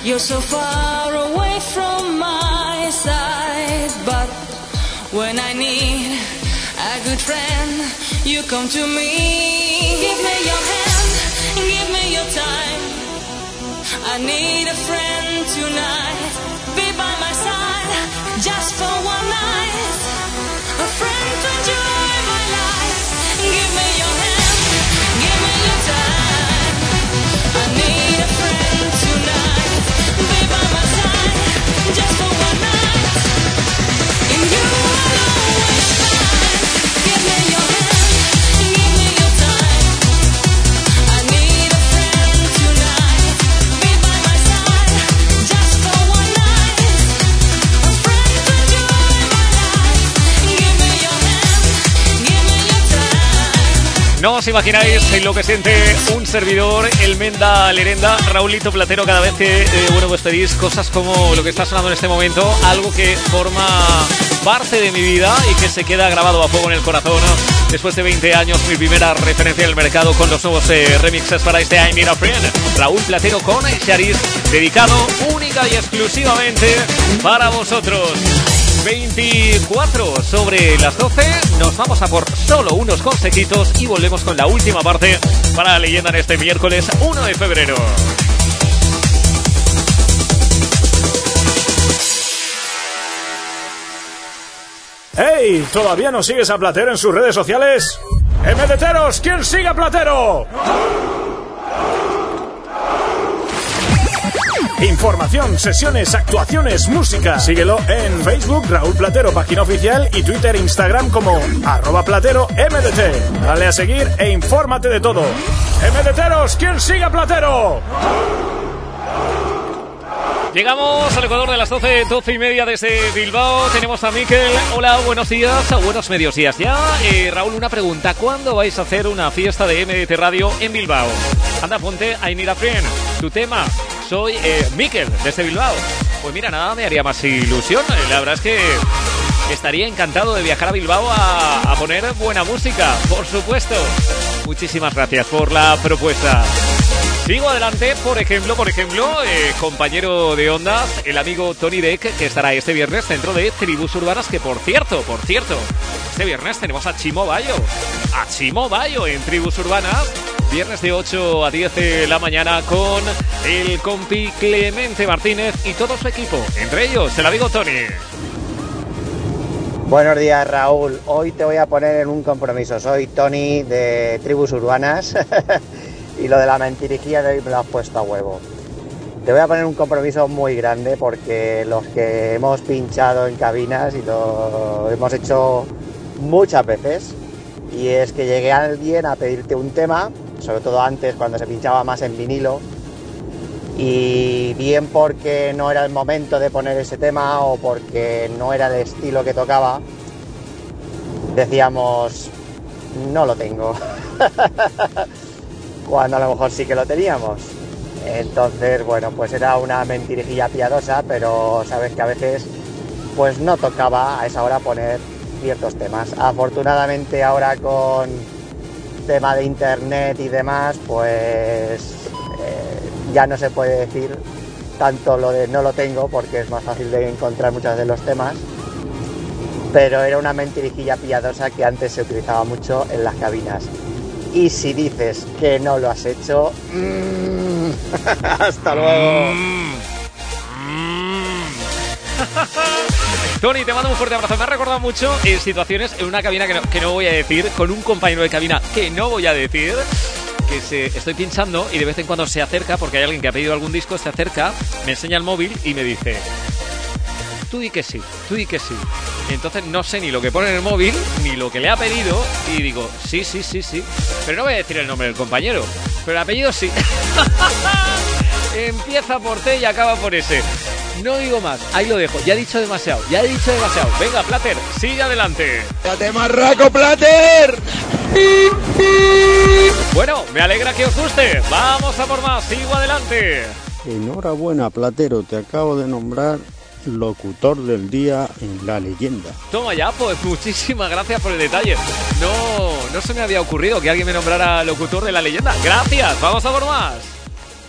you're so far away from my side. But when I need a good friend, you come to me. Give me your hand, give me your time. I need a friend tonight. Be by my side just for one night. No os imagináis lo que siente un servidor, el Menda Lerenda, Raulito Platero, cada vez que eh, bueno, pues pedís cosas como lo que está sonando en este momento, algo que forma parte de mi vida y que se queda grabado a fuego en el corazón. Después de 20 años, mi primera referencia en el mercado con los nuevos eh, remixes para este I Need a Friend. Raúl Platero con Sharis, dedicado única y exclusivamente para vosotros. 24 sobre las 12. Nos vamos a por solo unos consejitos y volvemos con la última parte para la leyenda en este miércoles 1 de febrero. ¡Hey! ¿Todavía no sigues a Platero en sus redes sociales? ¡MDTeros! ¿Quién sigue a Platero? Información, sesiones, actuaciones, música. Síguelo en Facebook, Raúl Platero, página oficial, y Twitter Instagram como arroba platero MDT. Dale a seguir e infórmate de todo. ¡MDTeros! ¿Quién sigue a Platero? Llegamos al Ecuador de las 12, 12 y media desde Bilbao. Tenemos a Miquel. Hola, buenos días, buenos medios días ya. Eh, Raúl, una pregunta. ¿Cuándo vais a hacer una fiesta de MDT Radio en Bilbao? Anda, ponte a Friend. Tu tema. Soy eh, Miquel, desde Bilbao. Pues mira, nada me haría más ilusión. La verdad es que estaría encantado de viajar a Bilbao a, a poner buena música, por supuesto. Muchísimas gracias por la propuesta. Sigo adelante, por ejemplo, por ejemplo, eh, compañero de ondas, el amigo Tony Deck, que estará este viernes dentro de Tribus Urbanas, que por cierto, por cierto, este viernes tenemos a Chimo Bayo, a Chimo Bayo en Tribus Urbanas, viernes de 8 a 10 de la mañana con el compi Clemente Martínez y todo su equipo, entre ellos el amigo Tony. Buenos días Raúl, hoy te voy a poner en un compromiso. Soy Tony de Tribus Urbanas y lo de la mentirijilla de hoy me lo has puesto a huevo. Te voy a poner un compromiso muy grande porque los que hemos pinchado en cabinas y lo hemos hecho muchas veces y es que llegue alguien a pedirte un tema, sobre todo antes cuando se pinchaba más en vinilo y bien porque no era el momento de poner ese tema o porque no era el estilo que tocaba, decíamos, no lo tengo, cuando a lo mejor sí que lo teníamos. Entonces, bueno, pues era una mentirijilla piadosa, pero sabes que a veces pues no tocaba a esa hora poner ciertos temas. Afortunadamente ahora con tema de internet y demás, pues eh, ya no se puede decir tanto lo de no lo tengo porque es más fácil de encontrar muchos de los temas. Pero era una mentirijilla piadosa que antes se utilizaba mucho en las cabinas. Y si dices que no lo has hecho, mm, hasta luego. Tony, te mando un fuerte abrazo. Me ha recordado mucho en situaciones en una cabina que no, que no voy a decir, con un compañero de cabina que no voy a decir, que se, estoy pinchando y de vez en cuando se acerca, porque hay alguien que ha pedido algún disco, se acerca, me enseña el móvil y me dice, tú di que sí, tú di que sí. Y entonces no sé ni lo que pone en el móvil, ni lo que le ha pedido, y digo, sí, sí, sí, sí. Pero no voy a decir el nombre del compañero, pero el apellido sí. Empieza por T y acaba por S. No digo más, ahí lo dejo. Ya he dicho demasiado, ya he dicho demasiado. Venga, Plater, sigue adelante. ¡Date marraco, Plater! Bueno, me alegra que os guste. Vamos a por más, sigo adelante. Enhorabuena, Platero, te acabo de nombrar locutor del día en la leyenda. Toma ya, pues muchísimas gracias por el detalle. No, no se me había ocurrido que alguien me nombrara locutor de la leyenda. Gracias, vamos a por más.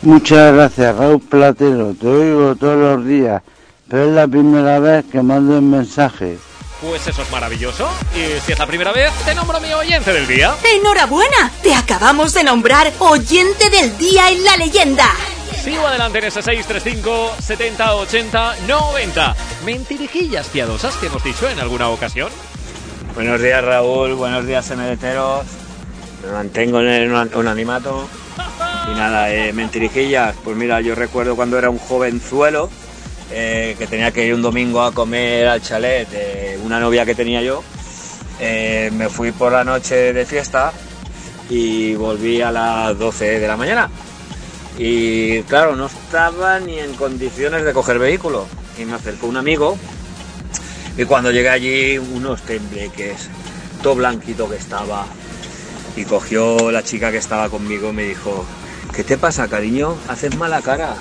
Muchas gracias, Raúl Platero. Te oigo todos los días, pero es la primera vez que mando un mensaje. Pues eso es maravilloso. Y si es la primera vez, te nombro mi oyente del día. ¡Enhorabuena! Te acabamos de nombrar oyente del día en la leyenda. Sigo adelante en ese 635 70 80 90. Mentirijillas piadosas que hemos dicho en alguna ocasión. Buenos días Raúl, buenos días MDTeros. Me mantengo en el anonimato. Y nada, eh, mentirijillas. Pues mira, yo recuerdo cuando era un jovenzuelo eh, que tenía que ir un domingo a comer al chalet de una novia que tenía yo. Eh, me fui por la noche de fiesta y volví a las 12 de la mañana. Y claro, no estaba ni en condiciones de coger vehículo. Y me acercó un amigo. Y cuando llegué allí, unos tembleques, todo blanquito que estaba. Y cogió la chica que estaba conmigo y me dijo, ¿qué te pasa, cariño? Haces mala cara.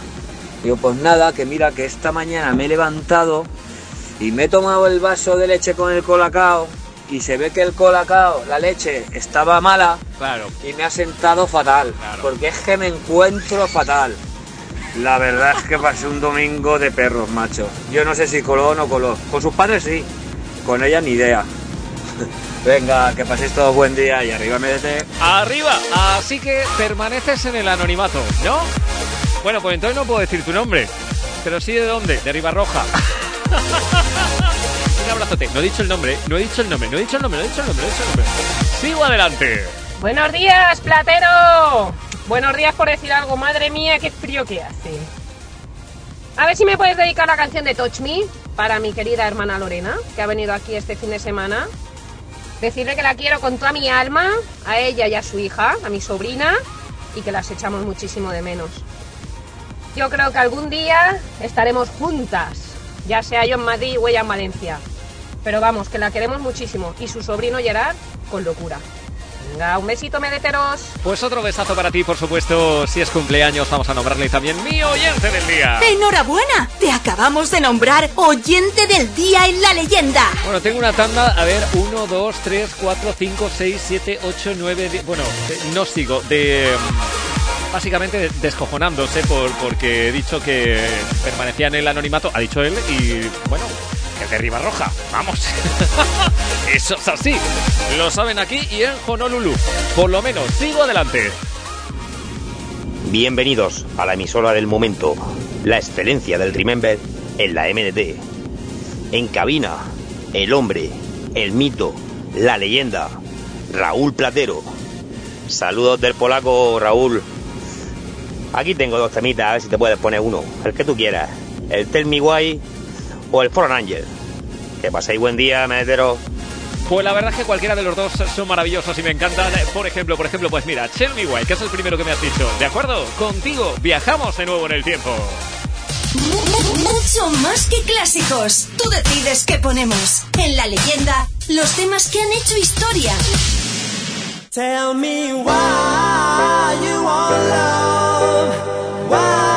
Digo, pues nada, que mira que esta mañana me he levantado y me he tomado el vaso de leche con el colacao y se ve que el colacao, la leche, estaba mala Claro. y me ha sentado fatal, porque es que me encuentro fatal. La verdad es que pasé un domingo de perros, macho. Yo no sé si coló o no coló. Con sus padres sí, con ella ni idea. Venga, que paséis todo buen día y arriba MDT. Arriba. Así que permaneces en el anonimato, ¿no? Bueno, pues entonces no puedo decir tu nombre. Pero sí de dónde, de Ribarroja. Un abrazote. No he dicho el nombre, no he dicho el nombre, no he dicho el nombre, no he dicho el nombre, no he dicho el nombre. Sigo adelante. Buenos días, platero. Buenos días por decir algo. Madre mía, qué frío que hace. A ver si me puedes dedicar la canción de Touch Me para mi querida hermana Lorena, que ha venido aquí este fin de semana. Decirle que la quiero con toda mi alma, a ella y a su hija, a mi sobrina, y que las echamos muchísimo de menos. Yo creo que algún día estaremos juntas, ya sea yo en Madrid o ella en Valencia. Pero vamos, que la queremos muchísimo. Y su sobrino Gerard, con locura. Venga, un besito, medeteros. Pues otro besazo para ti, por supuesto. Si es cumpleaños, vamos a nombrarle también mi oyente del día. ¡Enhorabuena! Te acabamos de nombrar oyente del día en la leyenda. Bueno, tengo una tanda, a ver, 1, 2, 3, 4, 5, 6, 7, 8, 9, 10. Bueno, no sigo, de. mm, Básicamente de- descojonándose por, porque he dicho que permanecía en el anonimato, ha dicho él, y bueno, es de Vamos. Eso es así. Lo saben aquí y en Honolulu. Por lo menos, sigo adelante. Bienvenidos a la emisora del momento, la excelencia del Remember en la MDT. En cabina, el hombre, el mito, la leyenda, Raúl Platero. Saludos del polaco, Raúl. Aquí tengo dos temitas, a ver si te puedes poner uno, el que tú quieras. El Tell Me o el Fallen Angel. Que paséis buen día, meteros. Pues la verdad es que cualquiera de los dos son maravillosos y me encantan. Por ejemplo, por ejemplo, pues mira, Tell Me Why, que es el primero que me has dicho. ¿De acuerdo? Contigo viajamos de nuevo en el tiempo. Mucho más que clásicos. Tú decides qué ponemos. En la leyenda, los temas que han hecho historia. Tell me why you want love. Why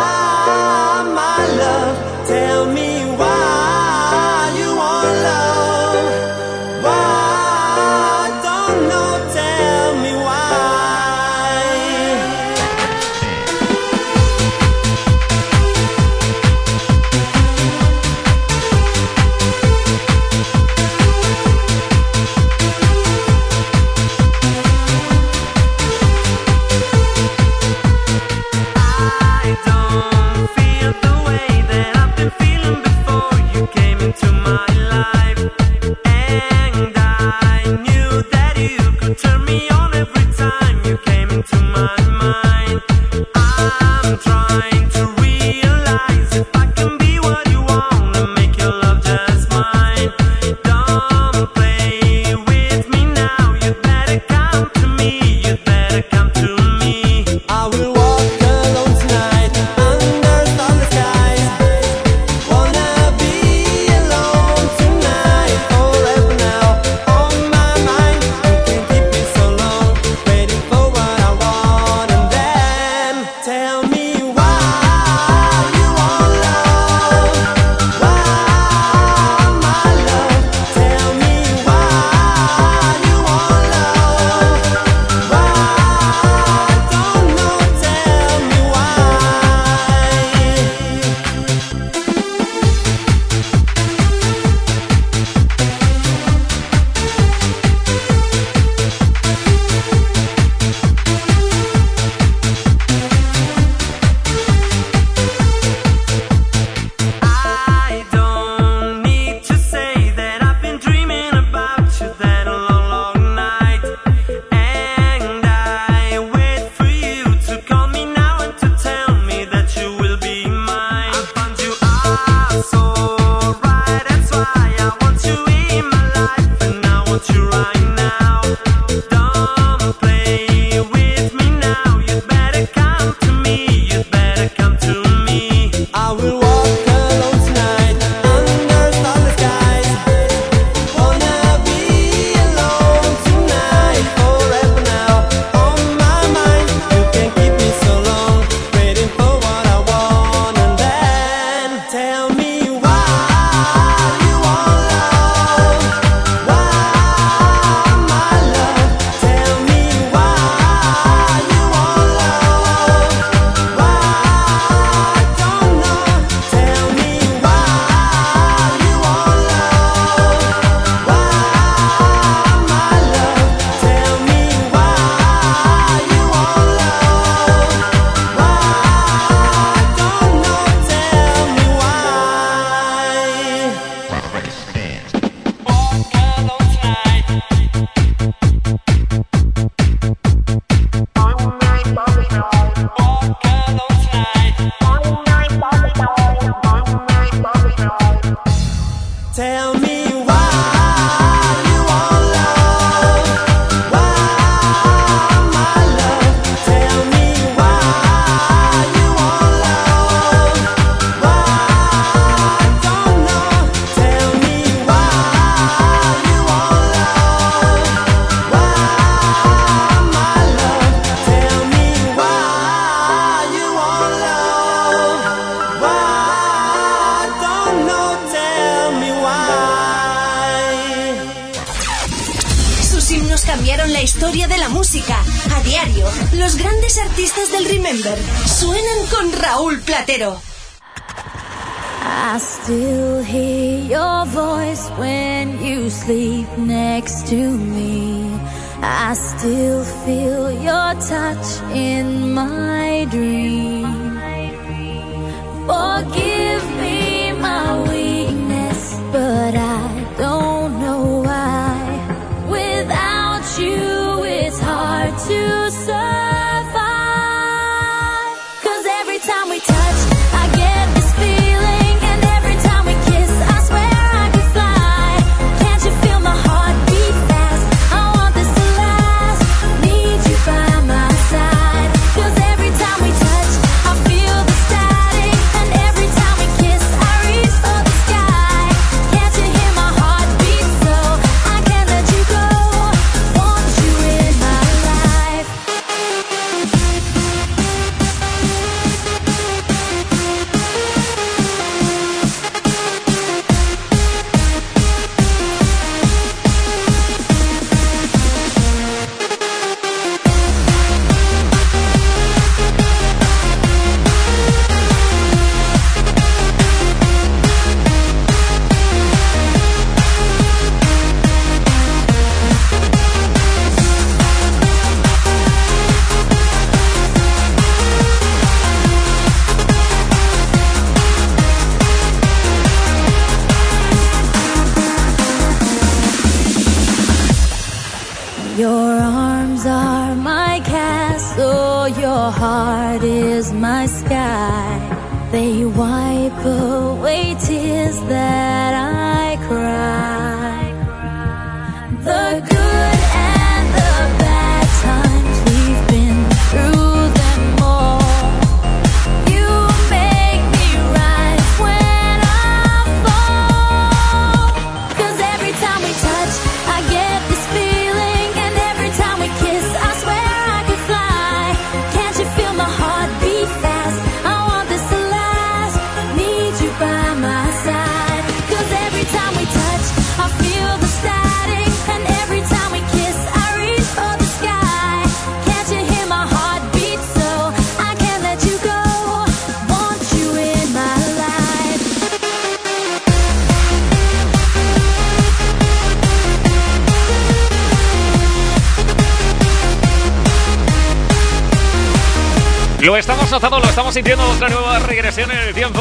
Notando, lo estamos sintiendo, otra nueva regresión en el tiempo.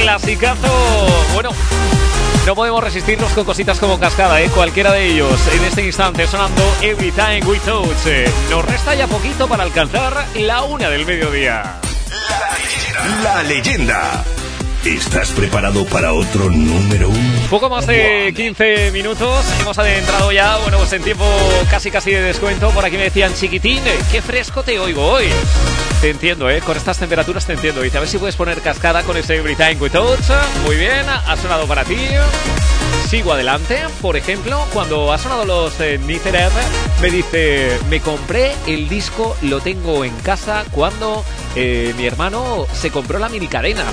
Clasicazo. Bueno, no podemos resistirnos con cositas como cascada, ¿eh? Cualquiera de ellos en este instante sonando Every Time We Touch. Eh, Nos resta ya poquito para alcanzar la una del mediodía. La leyenda. ¿Estás preparado para otro número uno? Poco más de 15 minutos, hemos adentrado ya, bueno, pues en tiempo casi casi de descuento. Por aquí me decían, chiquitín, qué fresco te oigo hoy. Te entiendo, ¿eh? Con estas temperaturas te entiendo. Dice, a ver si puedes poner cascada con ese Every Time We. Muy bien, ha sonado para ti. Sigo adelante. Por ejemplo, cuando ha sonado los eh, Nicerer, me dice, me compré el disco, lo tengo en casa cuando eh, mi hermano se compró la mini cadena.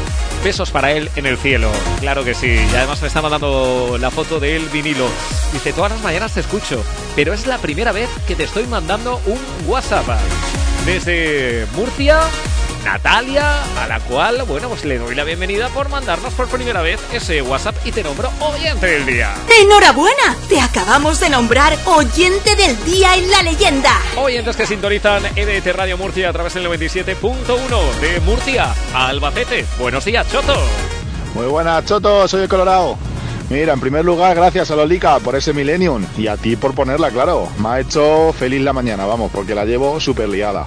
Besos para él en el cielo. Claro que sí. Y además me está mandando la foto del vinilo. Dice, todas las mañanas te escucho, pero es la primera vez que te estoy mandando un WhatsApp. Desde Murcia, Natalia, a la cual, bueno, pues le doy la bienvenida por mandarnos por primera vez ese WhatsApp y te nombro oyente del día. ¡Enhorabuena! Te acabamos de nombrar oyente del día en la leyenda. Oyentes que sintonizan EDT Radio Murcia a través del 97.1 de Murcia a Albacete. Buenos días, Choto. Muy buenas, Choto, soy el Colorado. Mira, en primer lugar, gracias a Lolica por ese Millennium y a ti por ponerla, claro. Me ha hecho feliz la mañana, vamos, porque la llevo súper liada.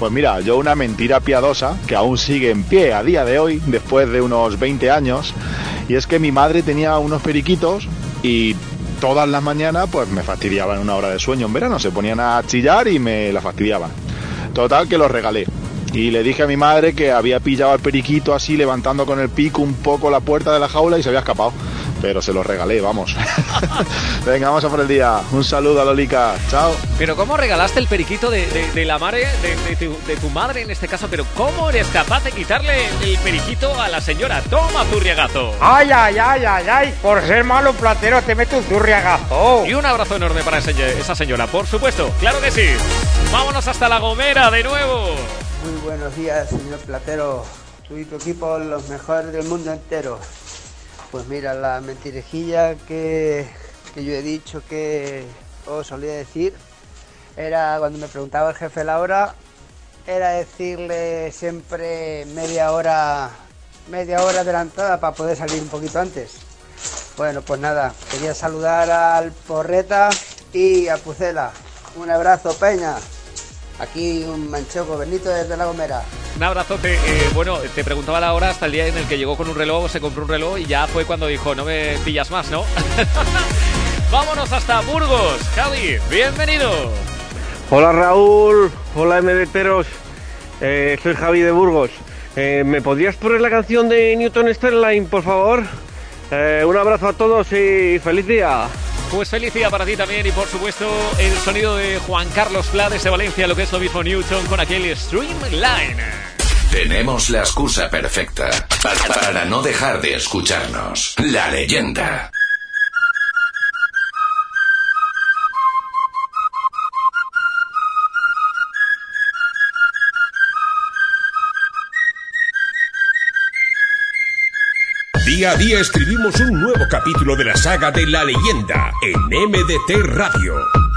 Pues mira, yo una mentira piadosa que aún sigue en pie a día de hoy, después de unos 20 años, y es que mi madre tenía unos periquitos y todas las mañanas pues me fastidiaban una hora de sueño en verano, se ponían a chillar y me la fastidiaban. Total que los regalé. Y le dije a mi madre que había pillado al periquito así levantando con el pico un poco la puerta de la jaula y se había escapado. Pero se los regalé, vamos. Venga, vamos a por el día. Un saludo a Lolica. Chao. Pero ¿cómo regalaste el periquito de, de- de la madre, de, de tu, de tu madre en este caso? Pero ¿cómo eres capaz de quitarle el periquito a la señora? Toma, zurriagazo. Ay, ay, ay, ay, ay, por ser malo platero te meto un zurriagazo. Y un abrazo enorme para esa señora, por supuesto. Claro que sí. Vámonos hasta La Gomera de nuevo. Muy buenos días, señor Platero. Tú y tu equipo los mejores del mundo entero. Pues mira, la mentirejilla que, que yo he dicho que os solía decir era cuando me preguntaba el jefe la hora, era decirle siempre media hora, media hora adelantada para poder salir un poquito antes. Bueno, pues nada, quería saludar al Porreta y a Pucela. Un abrazo, Peña. Aquí un manchoco, Benito desde La Gomera. Un abrazote. Eh, bueno, te preguntaba la hora hasta el día en el que llegó con un reloj, se compró un reloj y ya fue cuando dijo, no me pillas más, ¿no? Vámonos hasta Burgos. Javi, bienvenido. Hola Raúl, hola MDTeros, eh, soy Javi de Burgos. Eh, ¿Me podrías poner la canción de Newton Sterling, por favor? Eh, un abrazo a todos y feliz día. Pues feliz día para ti también y por supuesto el sonido de Juan Carlos Pla desde Valencia, lo que es lo mismo Newton con aquel Streamline. Tenemos la excusa perfecta para no dejar de escucharnos. La leyenda. Día a día escribimos un nuevo capítulo de la saga de la leyenda en MDT Radio.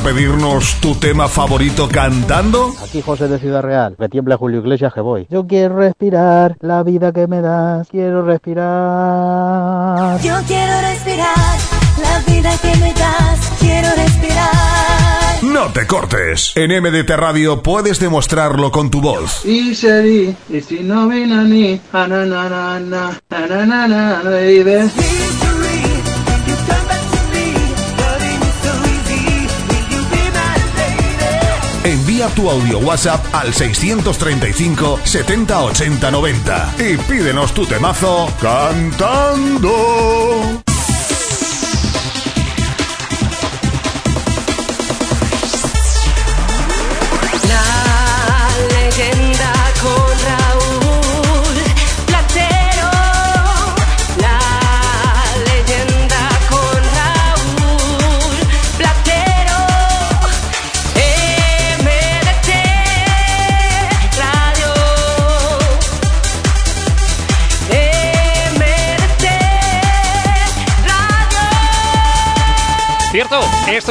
¿Atreves a pedirnos tu tema favorito cantando? Aquí José de Ciudad Real, que tiemble Julio Iglesias que voy. Yo quiero respirar la vida que me das, quiero respirar. Yo quiero respirar la vida que me das, quiero respirar. No te cortes. En MDT Radio puedes demostrarlo con tu voz. Y serí, y si no vino a Envía tu audio WhatsApp al 635 70 80 90 y pídenos tu temazo cantando.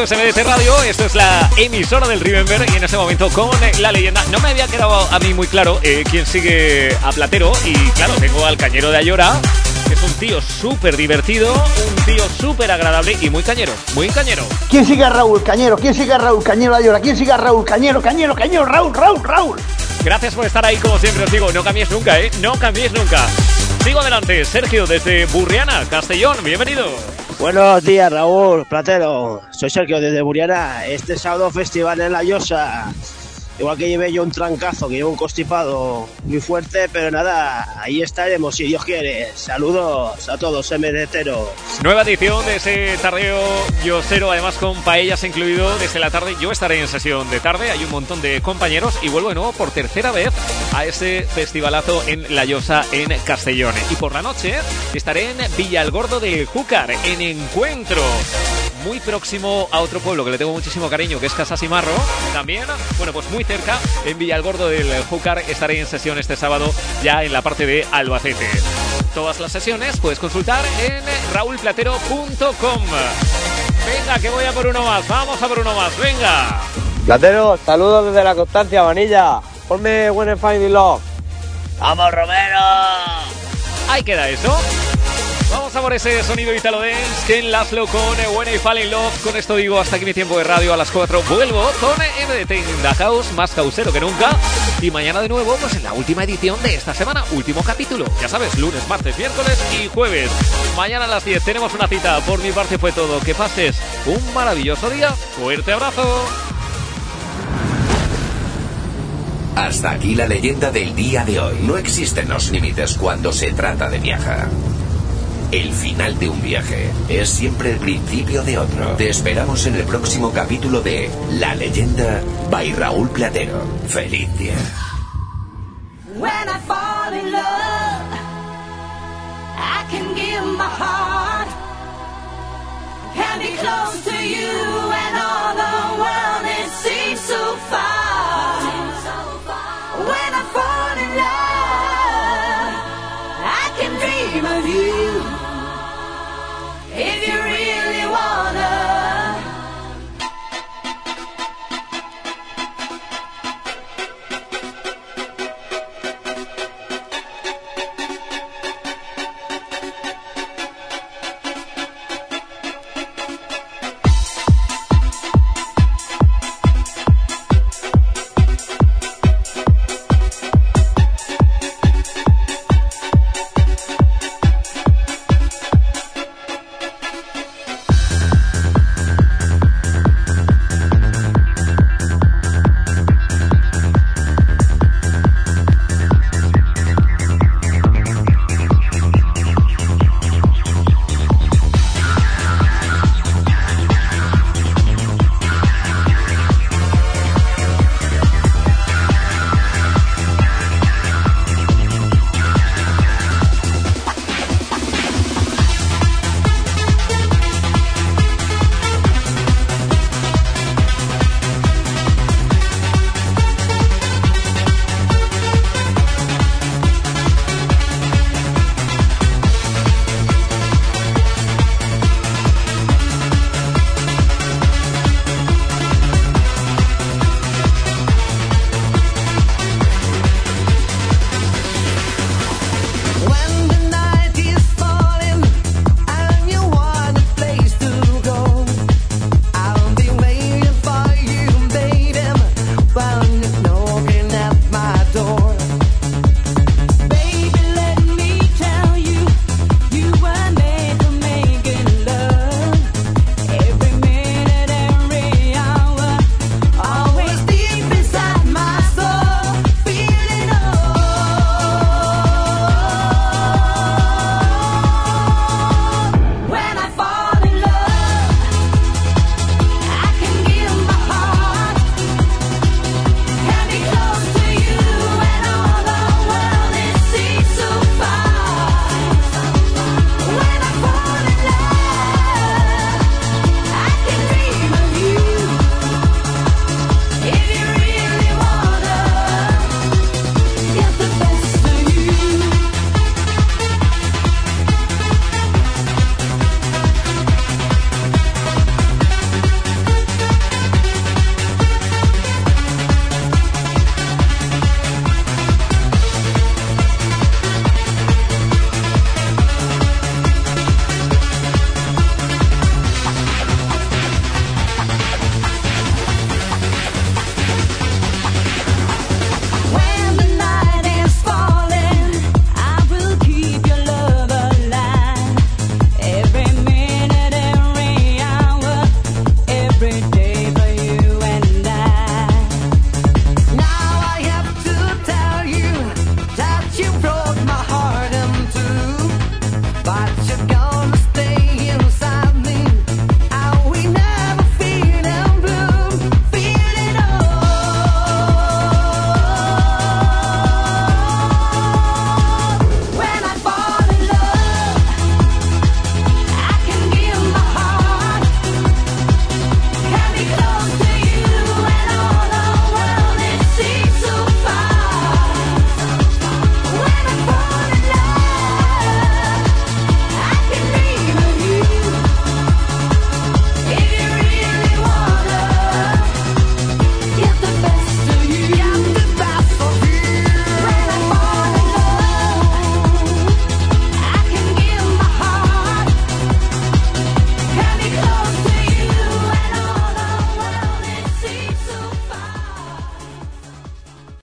Esto es MDT Radio, esto es la emisora del Remember y en este momento con la leyenda. No me había quedado a mí muy claro eh, quién sigue a Platero y claro, tengo al cañero de Ayora, que es un tío súper divertido, un tío súper agradable y muy cañero, muy cañero. ¿Quién sigue a Raúl Cañero? ¿Quién sigue a Raúl Cañero Ayora? ¿Quién sigue a Raúl Cañero? Cañero, Cañero, Raúl, Raúl, Raúl. Gracias por estar ahí como siempre os digo, no cambiéis nunca, ¿eh? No cambiéis nunca. Sigo adelante, Sergio desde Burriana, Castellón, bienvenido. Buenos días, Raúl Platero. Soy Sergio desde Buriana. Este sábado festival en La Llosa. Igual que llevé yo un trancazo, que llevo un constipado muy fuerte, pero nada, ahí estaremos si Dios quiere. Saludos a todos, MDTeros. Nueva edición de ese tardeo yosero, además con paellas incluido desde la tarde. Yo estaré en sesión de tarde, hay un montón de compañeros y vuelvo de nuevo por tercera vez a ese festivalazo en La Llosa en Castellón. Y por la noche estaré en Villalgordo del Júcar, en Encuentro. Muy próximo a otro pueblo que le tengo muchísimo cariño, que es Casasimarro. También, bueno, pues muy cerca, en Villalgordo del Júcar, estaré en sesión este sábado ya en la parte de Albacete. Todas las sesiones puedes consultar en raulplatero.com. Venga, que voy a por uno más. Vamos a por uno más. Venga. Platero, saludos desde la Constancia, Vanilla. Ponme When I Find in Love. ¡Vamos, Romero! Ahí queda eso. Vamos a por ese sonido Italo Dance, Ken Laszlo con When I Fall in Love. Con esto digo hasta aquí mi tiempo de radio a las 4. Vuelvo con MDT in the House, más causero que nunca. Y mañana de nuevo, pues en la última edición de esta semana, último capítulo. Ya sabes, lunes, martes, miércoles y jueves. Mañana a las 10 tenemos una cita. Por mi parte fue todo. Que pases un maravilloso día. Fuerte abrazo. Hasta aquí la leyenda del día de hoy. No existen los límites cuando se trata de viajar. El final de un viaje es siempre el principio de otro. Te esperamos en el próximo capítulo de La leyenda by Raúl Platero. Feliz día. When I fall in love, I can give my heart.